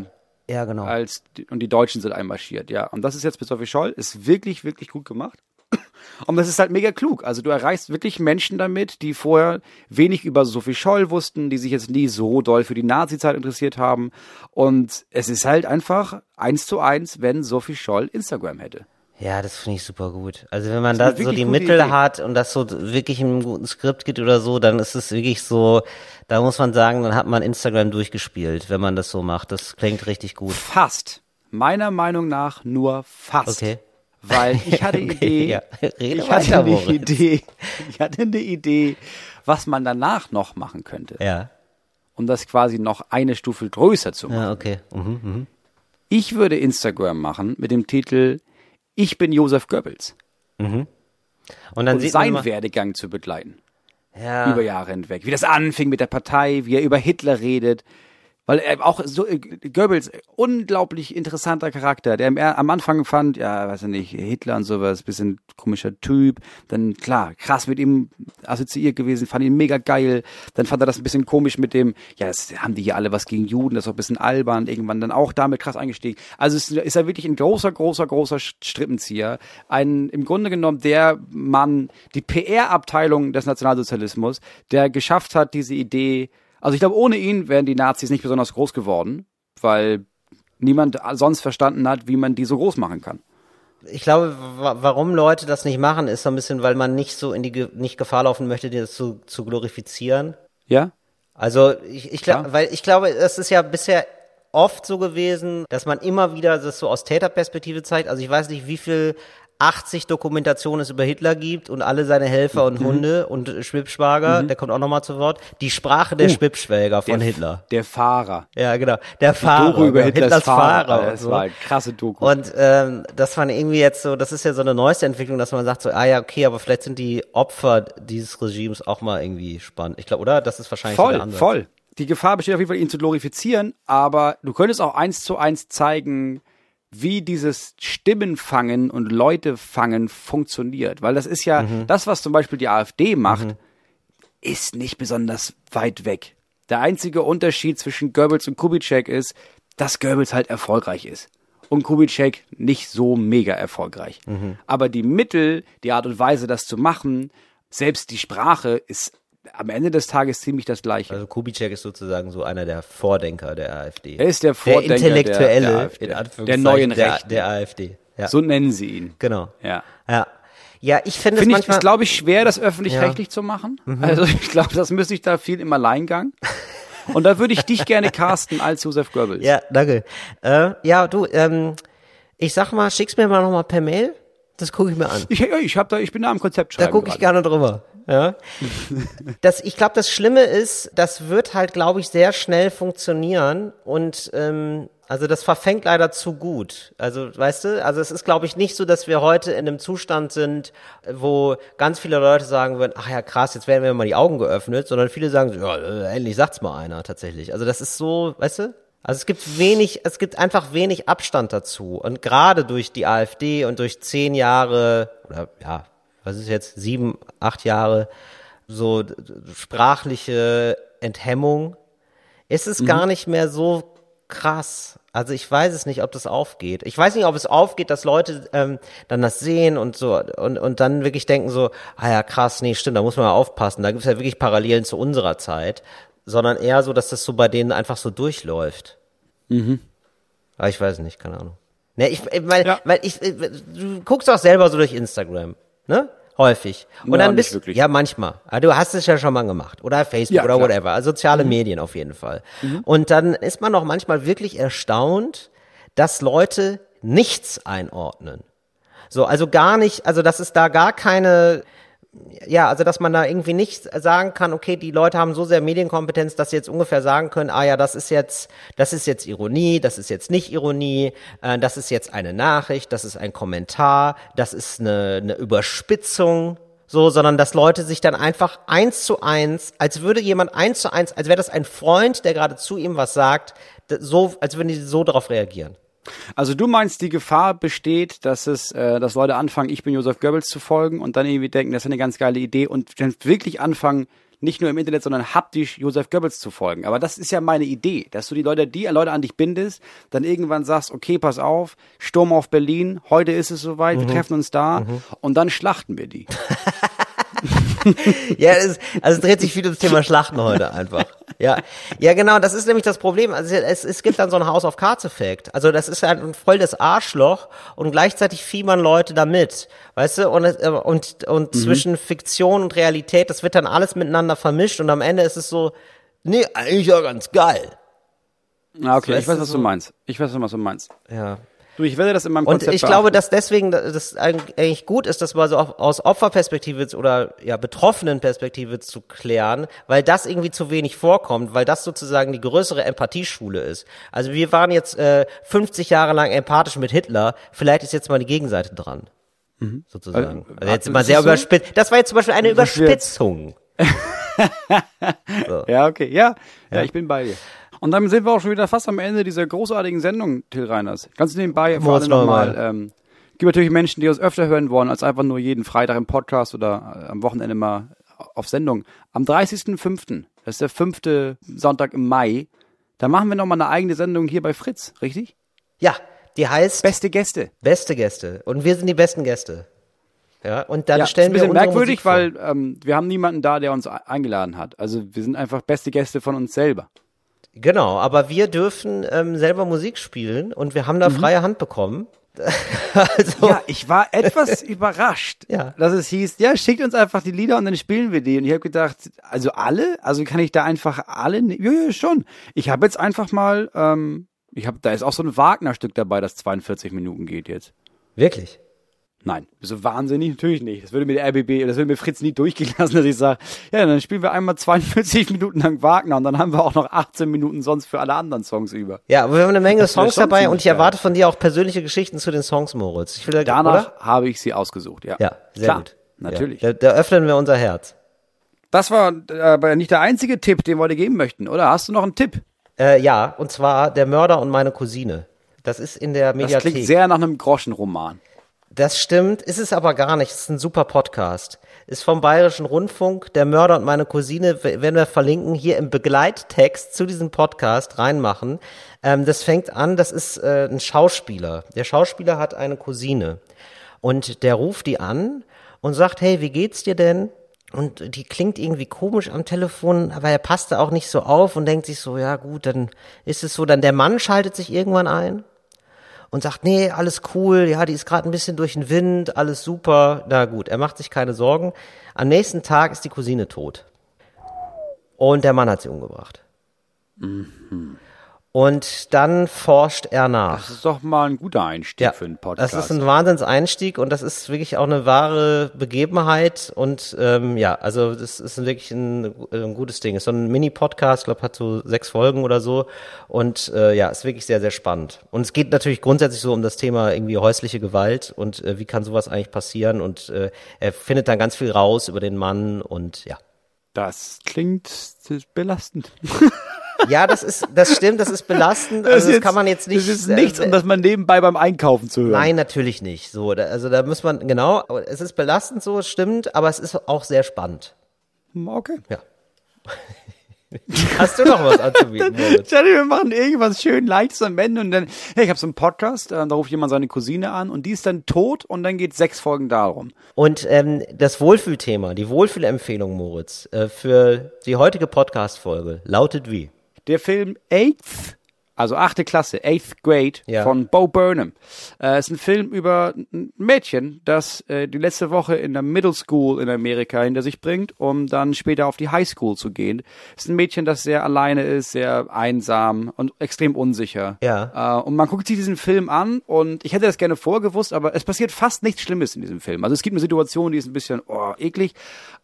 ja, genau. als und die Deutschen sind einmarschiert, ja. Und das ist jetzt mit Sophie Scholl, ist wirklich, wirklich gut gemacht. Und das ist halt mega klug. Also du erreichst wirklich Menschen damit, die vorher wenig über Sophie Scholl wussten, die sich jetzt nie so doll für die Nazi-Zeit interessiert haben. Und es ist halt einfach eins zu eins, wenn Sophie Scholl Instagram hätte. Ja, das finde ich super gut. Also wenn man Das da so die Mittel Idee. hat und das so wirklich in einem guten Skript geht oder so, dann ist es wirklich so, da muss man sagen, dann hat man Instagram durchgespielt, wenn man das so macht. Das klingt richtig gut. Fast. Meiner Meinung nach nur fast. Okay. Weil ich hatte Okay, Idee, ja. Ich hatte eine Moritz. Idee, ich hatte eine Idee, was man danach noch machen könnte, Ja. um das quasi noch eine Stufe größer zu machen. Ja, okay. Mhm, mhm. Ich würde Instagram machen mit dem Titel Ich bin Josef Goebbels Und dann und sieht man seinen Werdegang zu begleiten, ja, über Jahre hinweg. Wie das anfing mit der Partei, wie er über Hitler redet. Weil er auch so, äh, Goebbels, unglaublich interessanter Charakter, der er- am Anfang fand, ja, weiß ich nicht, Hitler und sowas, bisschen komischer Typ. Dann, klar, krass mit ihm assoziiert gewesen, fand ihn mega geil. Dann fand er das ein bisschen komisch mit dem, ja, das haben die hier alle was gegen Juden, das ist auch ein bisschen albern. Irgendwann dann auch damit krass eingestiegen. Also ist, ist er wirklich ein großer, großer, großer Strippenzieher. Ein, im Grunde genommen der Mann, die PR-Abteilung des Nationalsozialismus, der geschafft hat, diese Idee also ich glaube, ohne ihn wären die Nazis nicht besonders groß geworden, weil niemand sonst verstanden hat, wie man die so groß machen kann. ich glaube, wa warum Leute das nicht machen, ist so ein bisschen, weil man nicht so in die Ge nicht Gefahr laufen möchte, das zu, zu glorifizieren. Ja? Also ich, ich glaube, Klar. weil ich glaube, es ist ja bisher oft so gewesen, dass man immer wieder das so aus Täterperspektive zeigt. Also ich weiß nicht, wie viel 80 Dokumentationen es über Hitler gibt und alle seine Helfer Mhm. und Hunde und Schwibschwager, der kommt auch nochmal zu Wort. Die Sprache der Schwibschwäger von Uh, der, Hitler. Der Fahrer. Ja, genau. Der Fahrer. Doku über ja, Hitlers, Fahrer. und Das so. war eine krasse Doku. Und ähm, das war irgendwie jetzt so, das ist ja so eine neueste Entwicklung, dass man sagt so, ah ja, okay, aber vielleicht sind die Opfer dieses Regimes auch mal irgendwie spannend. Ich glaube, oder? Das ist wahrscheinlich so voll, der Ansatz. voll. Die Gefahr besteht auf jeden Fall, ihn zu glorifizieren, aber du könntest auch eins zu eins zeigen, wie dieses Stimmenfangen und Leute fangen funktioniert. Weil das ist ja, Mhm. das, was zum Beispiel die AfD macht, ist nicht besonders weit weg. Der einzige Unterschied zwischen Goebbels und Kubitschek ist, dass Goebbels halt erfolgreich ist. Und Kubitschek nicht so mega erfolgreich. Mhm. Aber die Mittel, die Art und Weise, das zu machen, selbst die Sprache ist am Ende des Tages ziemlich das Gleiche. Also Kubitschek ist sozusagen so einer der Vordenker der AfD. Er ist der Vordenker der Intellektuelle, der, der, AfD, in der Anführungszeichen, neuen der, Rechten. der AfD. Ja. So nennen sie ihn. Genau. Ja. Ja. Ja, ich finde es Finde ich, manchmal. glaube ich, schwer, das öffentlich-rechtlich zu machen. Also ich glaube, das müsste ich da viel im Alleingang. Und da würde ich dich gerne casten als Josef Goebbels. ja, danke. Äh, ja, du, ähm, ich sag mal, schick's mir mal nochmal per Mail. Das gucke ich mir an. Ich, ja, ich, hab da, ich bin da am Konzept Da gucke ich gerne drüber. Ja. Das, ich glaube, das Schlimme ist, das wird halt, glaube ich, sehr schnell funktionieren und ähm, also das verfängt leider zu gut. Also, weißt du, also es ist, glaube ich, nicht so, dass wir heute in einem Zustand sind, wo ganz viele Leute sagen würden, ach ja, krass, jetzt werden wir mal die Augen geöffnet, sondern viele sagen, so, ja, äh, endlich sagt's mal einer tatsächlich. Also das ist so, weißt du? Also es gibt wenig, es gibt einfach wenig Abstand dazu. Und gerade durch die AfD und durch zehn Jahre, oder ja, was ist jetzt, sieben, acht Jahre, so sprachliche Enthemmung, ist es gar nicht mehr so krass. Also ich weiß es nicht, ob das aufgeht. Ich weiß nicht, ob es aufgeht, dass Leute ähm, dann das sehen und so und, und dann wirklich denken so, ah ja, krass, nee, stimmt, da muss man mal aufpassen. Da gibt es ja wirklich Parallelen zu unserer Zeit, sondern eher so, dass das so bei denen einfach so durchläuft. Mhm. Aber ich weiß nicht, keine Ahnung. Ne, ich, ich- weil, Ja. weil ich, äh, du guckst auch selber so durch Instagram, ne? Häufig. Und Ja, dann bist wirklich. ja manchmal. Aber du hast es ja schon mal gemacht. Oder Facebook Ja, oder klar. whatever. Also soziale Medien auf jeden Fall. Und dann ist man auch manchmal wirklich erstaunt, dass Leute nichts einordnen. So, also gar nicht, also dass es da gar keine, ja, also dass man da irgendwie nicht sagen kann, okay, die Leute haben so sehr Medienkompetenz, dass sie jetzt ungefähr sagen können, ah ja, das ist jetzt, das ist jetzt Ironie, das ist jetzt nicht Ironie, äh, das ist jetzt eine Nachricht, das ist ein Kommentar, das ist eine, eine Überspitzung, so, sondern dass Leute sich dann einfach eins zu eins, als würde jemand eins zu eins, als wäre das ein Freund, der gerade zu ihm was sagt, so, als würden die so darauf reagieren. Also du meinst, die Gefahr besteht, dass es, äh, dass Leute anfangen, ich bin Josef Goebbels zu folgen und dann irgendwie denken, das ist eine ganz geile Idee und dann wirklich anfangen, nicht nur im Internet, sondern haptisch Josef Goebbels zu folgen. Aber das ist ja meine Idee, dass du die Leute, die Leute an dich bindest, dann irgendwann sagst, okay, pass auf, Sturm auf Berlin, heute ist es soweit, wir treffen uns da und dann schlachten wir die. Ja, es, also es dreht sich viel ums Thema Schlachten heute einfach. Ja, ja, genau, das ist nämlich das Problem. Also es, es gibt dann so einen House of Cards Effekt. Also das ist halt ein voll das Arschloch und gleichzeitig fiebern Leute damit, weißt du? Und äh, und und zwischen Fiktion und Realität, das wird dann alles miteinander vermischt und am Ende ist es so, nee, eigentlich ja ganz geil. Ah, okay, ich weiß, was du meinst. Ich weiß, was du meinst. Ja. Du, ich werde das in meinem Und Konzept ich glaube, beachten. dass deswegen das eigentlich gut ist, das mal so aus Opferperspektive oder ja betroffenen Perspektive zu klären, weil das irgendwie zu wenig vorkommt, weil das sozusagen die größere Empathieschule ist. Also wir waren jetzt äh, 50 Jahre lang empathisch mit Hitler, vielleicht ist jetzt mal die Gegenseite dran. Sozusagen. Also, Also jetzt mal sehr so? überspitzt. Das war jetzt zum Beispiel eine Überspitzung. Ja, okay, ja, ja, ich bin bei dir. Und dann sind wir auch schon wieder fast am Ende dieser großartigen Sendung, Till Reiners. Ganz nebenbei vor allem nochmal. Ähm, gibt natürlich Menschen, die uns öfter hören wollen, als einfach nur jeden Freitag im Podcast oder äh, am Wochenende mal auf Sendung. Am 30.05., das ist der fünfte Sonntag im Mai, da machen wir nochmal eine eigene Sendung hier bei Fritz, richtig? Ja, die heißt Beste Gäste. beste Gäste und wir sind die besten Gäste. Ja, und dann Ja, stellen ist wir ein bisschen unsere merkwürdig, Musik vor. weil ähm, wir haben niemanden da, der uns e- eingeladen hat. Also wir sind einfach beste Gäste von uns selber. Genau, aber wir dürfen ähm, selber Musik spielen und wir haben da freie Hand bekommen. also, Mhm. Ja, ich war etwas überrascht, Ja. dass es hieß, ja, schickt uns einfach die Lieder und dann spielen wir die. Und ich habe gedacht, also alle? Also kann ich da einfach alle? ne- Ja, ja, schon. Ich habe jetzt einfach mal, ähm, ich habe, da ist auch so ein Wagner-Stück dabei, das 42 Minuten geht jetzt. wirklich. Nein, so wahnsinnig natürlich nicht. Das würde mir der RBB, das würde mir Fritz nie durchgehen lassen, dass ich sage, ja, dann spielen wir einmal 42 Minuten lang Wagner und dann haben wir auch noch 18 Minuten sonst für alle anderen Songs über. Ja, aber wir haben eine Menge Songs dabei und ich erwarte von dir auch persönliche Geschichten zu den Songs, Moritz. Ich will da, Danach oder? habe ich sie ausgesucht, ja. Ja, sehr Klar, gut. Natürlich. Ja, da, da öffnen wir unser Herz. Das war aber nicht der einzige Tipp, den wir dir geben möchten, oder? Hast du noch einen Tipp? Äh, ja, und zwar Der Mörder und meine Cousine. Das ist in der Das Mediathek. klingt sehr nach einem Groschenroman. Das stimmt, ist es aber gar nicht. Es ist ein super Podcast. Ist vom Bayerischen Rundfunk, der Mörder und meine Cousine, werden wir verlinken, hier im Begleittext zu diesem Podcast reinmachen. Ähm, das fängt an, das ist äh, ein Schauspieler. Der Schauspieler hat eine Cousine. Und der ruft die an und sagt, hey, wie geht's dir denn? Und die klingt irgendwie komisch am Telefon, aber er passt da auch nicht so auf und denkt sich so, ja gut, dann ist es so, dann der Mann schaltet sich irgendwann ein und sagt, nee, alles cool, ja, die ist gerade ein bisschen durch den Wind, alles super. Na gut, er macht sich keine Sorgen. Am nächsten Tag ist die Cousine tot. Und der Mann hat sie umgebracht. Mhm. Und dann forscht er nach. Das ist doch mal ein guter Einstieg für einen Podcast. Das ist ein Wahnsinnseinstieg und das ist wirklich auch eine wahre Begebenheit und ähm, ja, also das ist wirklich ein, ein gutes Ding. Ist so ein Mini-Podcast, glaube hat so sechs Folgen oder so und äh, ja, ist wirklich sehr sehr spannend. Und es geht natürlich grundsätzlich so um das Thema irgendwie häusliche Gewalt und äh, wie kann sowas eigentlich passieren und äh, er findet dann ganz viel raus über den Mann und ja. Das klingt belastend. Ja, das ist, das stimmt, das ist belastend. Also das, das kann man jetzt nicht. Das ist nichts, um das man nebenbei beim Einkaufen zu hören. Nein, natürlich nicht. So, da, also da muss man genau. Es ist belastend, so es stimmt, aber es ist auch sehr spannend. Okay. Ja. Hast du noch was anzubieten? Moritz? wir machen irgendwas schön Leichtes am Ende und dann, hey, ich habe so einen Podcast, äh, da ruft jemand seine Cousine an und die ist dann tot und dann geht sechs Folgen darum. Und ähm, das Wohlfühlthema, die Wohlfühlempfehlung, Moritz, äh, für die heutige Podcast-Folge lautet wie? Der Film Eighth also achte Klasse, Eighth Grade Ja. von Bo Burnham. Äh, ist ein Film über ein Mädchen, das äh, die letzte Woche in der Middle School in Amerika hinter sich bringt, um dann später auf die High School zu gehen. Ist ein Mädchen, das sehr alleine ist, sehr einsam und extrem unsicher. Ja. Äh, und man guckt sich diesen Film an und ich hätte das gerne vorgewusst, aber es passiert fast nichts Schlimmes in diesem Film. Also es gibt eine Situation, die ist ein bisschen oh, eklig,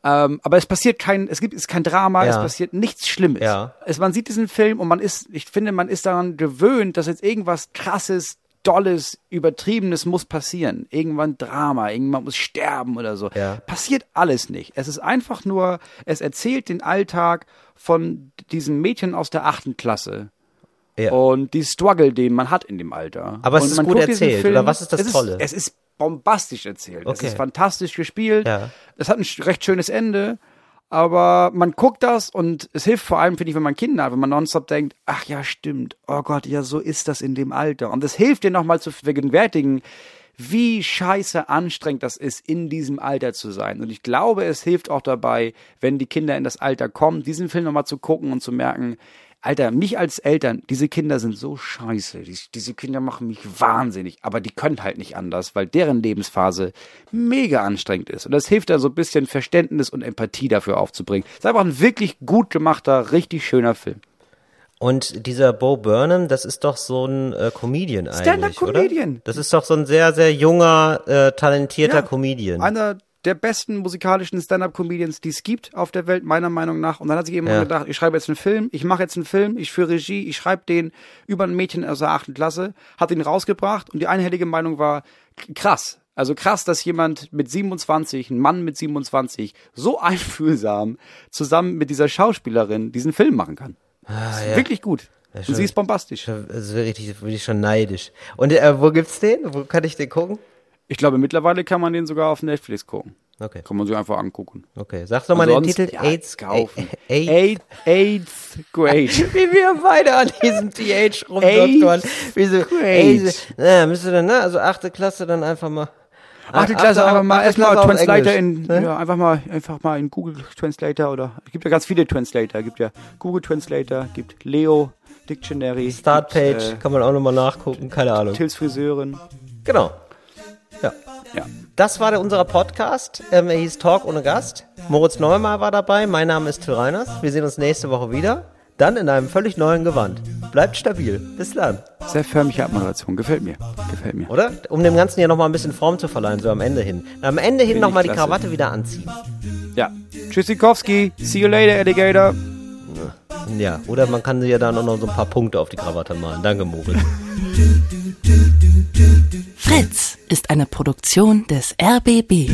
ähm, aber es passiert kein, es gibt es kein Drama, Ja. es passiert nichts Schlimmes. Ja. Es, man sieht diesen Film und man ist, ich finde, man ist daran gewöhnt, dass jetzt irgendwas krasses, dolles, übertriebenes muss passieren. Irgendwann Drama, irgendwann muss sterben oder so. Ja. Passiert alles nicht. Es ist einfach nur, es erzählt den Alltag von diesem Mädchen aus der achten Klasse. Ja. Und die Struggle, den man hat in dem Alter. Aber es und ist man gut erzählt, oder was ist das es Tolle? Ist, es ist bombastisch erzählt. Es Okay. ist fantastisch gespielt. Ja. Es hat ein recht schönes Ende. Aber man guckt das und es hilft vor allem, finde ich, wenn man Kinder hat, wenn man nonstop denkt, ach ja, stimmt, oh Gott, ja, so ist das in dem Alter. Und es hilft dir nochmal zu vergegenwärtigen, wie scheiße anstrengend das ist, in diesem Alter zu sein. Und ich glaube, es hilft auch dabei, wenn die Kinder in das Alter kommen, diesen Film nochmal zu gucken und zu merken, Alter, mich als Eltern, diese Kinder sind so scheiße. Die, diese Kinder machen mich wahnsinnig. Aber die können halt nicht anders, weil deren Lebensphase mega anstrengend ist. Und das hilft da so ein bisschen Verständnis und Empathie dafür aufzubringen. ist einfach ein wirklich gut gemachter, richtig schöner Film. Und dieser Bo Burnham, das ist doch so ein äh, Comedian eigentlich, Stand-up-Comedian. oder? Das ist doch so ein sehr, sehr junger, äh, talentierter Ja. Comedian. Einer der besten musikalischen Stand-up-Comedians, die es gibt auf der Welt, meiner Meinung nach. Und dann hat sich jemand Ja. gedacht, ich schreibe jetzt einen Film, ich mache jetzt einen Film, ich führe Regie, ich schreibe den über ein Mädchen aus der achten Klasse, hat ihn rausgebracht und die einhellige Meinung war, krass. Also krass, dass jemand mit 27, ein Mann mit 27, so einfühlsam zusammen mit dieser Schauspielerin diesen Film machen kann. Ist ja. Wirklich gut. und schon- sie ist bombastisch. Das ist wirklich, bin ich schon neidisch. Und äh, wo gibt's den? Wo kann ich den gucken? Ich glaube, mittlerweile kann man den sogar auf Netflix gucken. Okay, Kann man sich einfach angucken. okay. Sag doch mal den Titel ja, AIDS kaufen. AIDS. Eighth grade. Wie wir beide an diesem TH rumdoktern. Wie so, ey, na, müsst ihr dann, ne? Also achte Klasse dann einfach mal. Achte Klasse einfach mal erstmal Translator in ne? ja, einfach mal einfach mal in Google Translator oder es gibt ja ganz viele Translator, gibt ja Google Translator, gibt Leo Dictionary, Startpage, gibt, äh, kann man auch nochmal nachgucken, keine Ahnung. Tills Friseurin. Genau. Ja. Das war der, unser Podcast. Ähm, er hieß Talk ohne Gast. Moritz Neumar war dabei. Mein Name ist Till Reiners. Wir sehen uns nächste Woche wieder. Dann in einem völlig neuen Gewand. Bleibt stabil. Bis dann. Sehr förmliche Abmoderation, gefällt mir. Gefällt mir. Oder? Um dem Ganzen ja nochmal ein bisschen Form zu verleihen, so am Ende hin. Am Ende hin nochmal die. Krawatte wieder anziehen. Ja. Tschüssikowski, see you later Alligator. Ja, oder man kann ja dann auch noch so ein paar Punkte auf die Krawatte malen. Danke, Moritz. Fritz ist eine Produktion des RBB.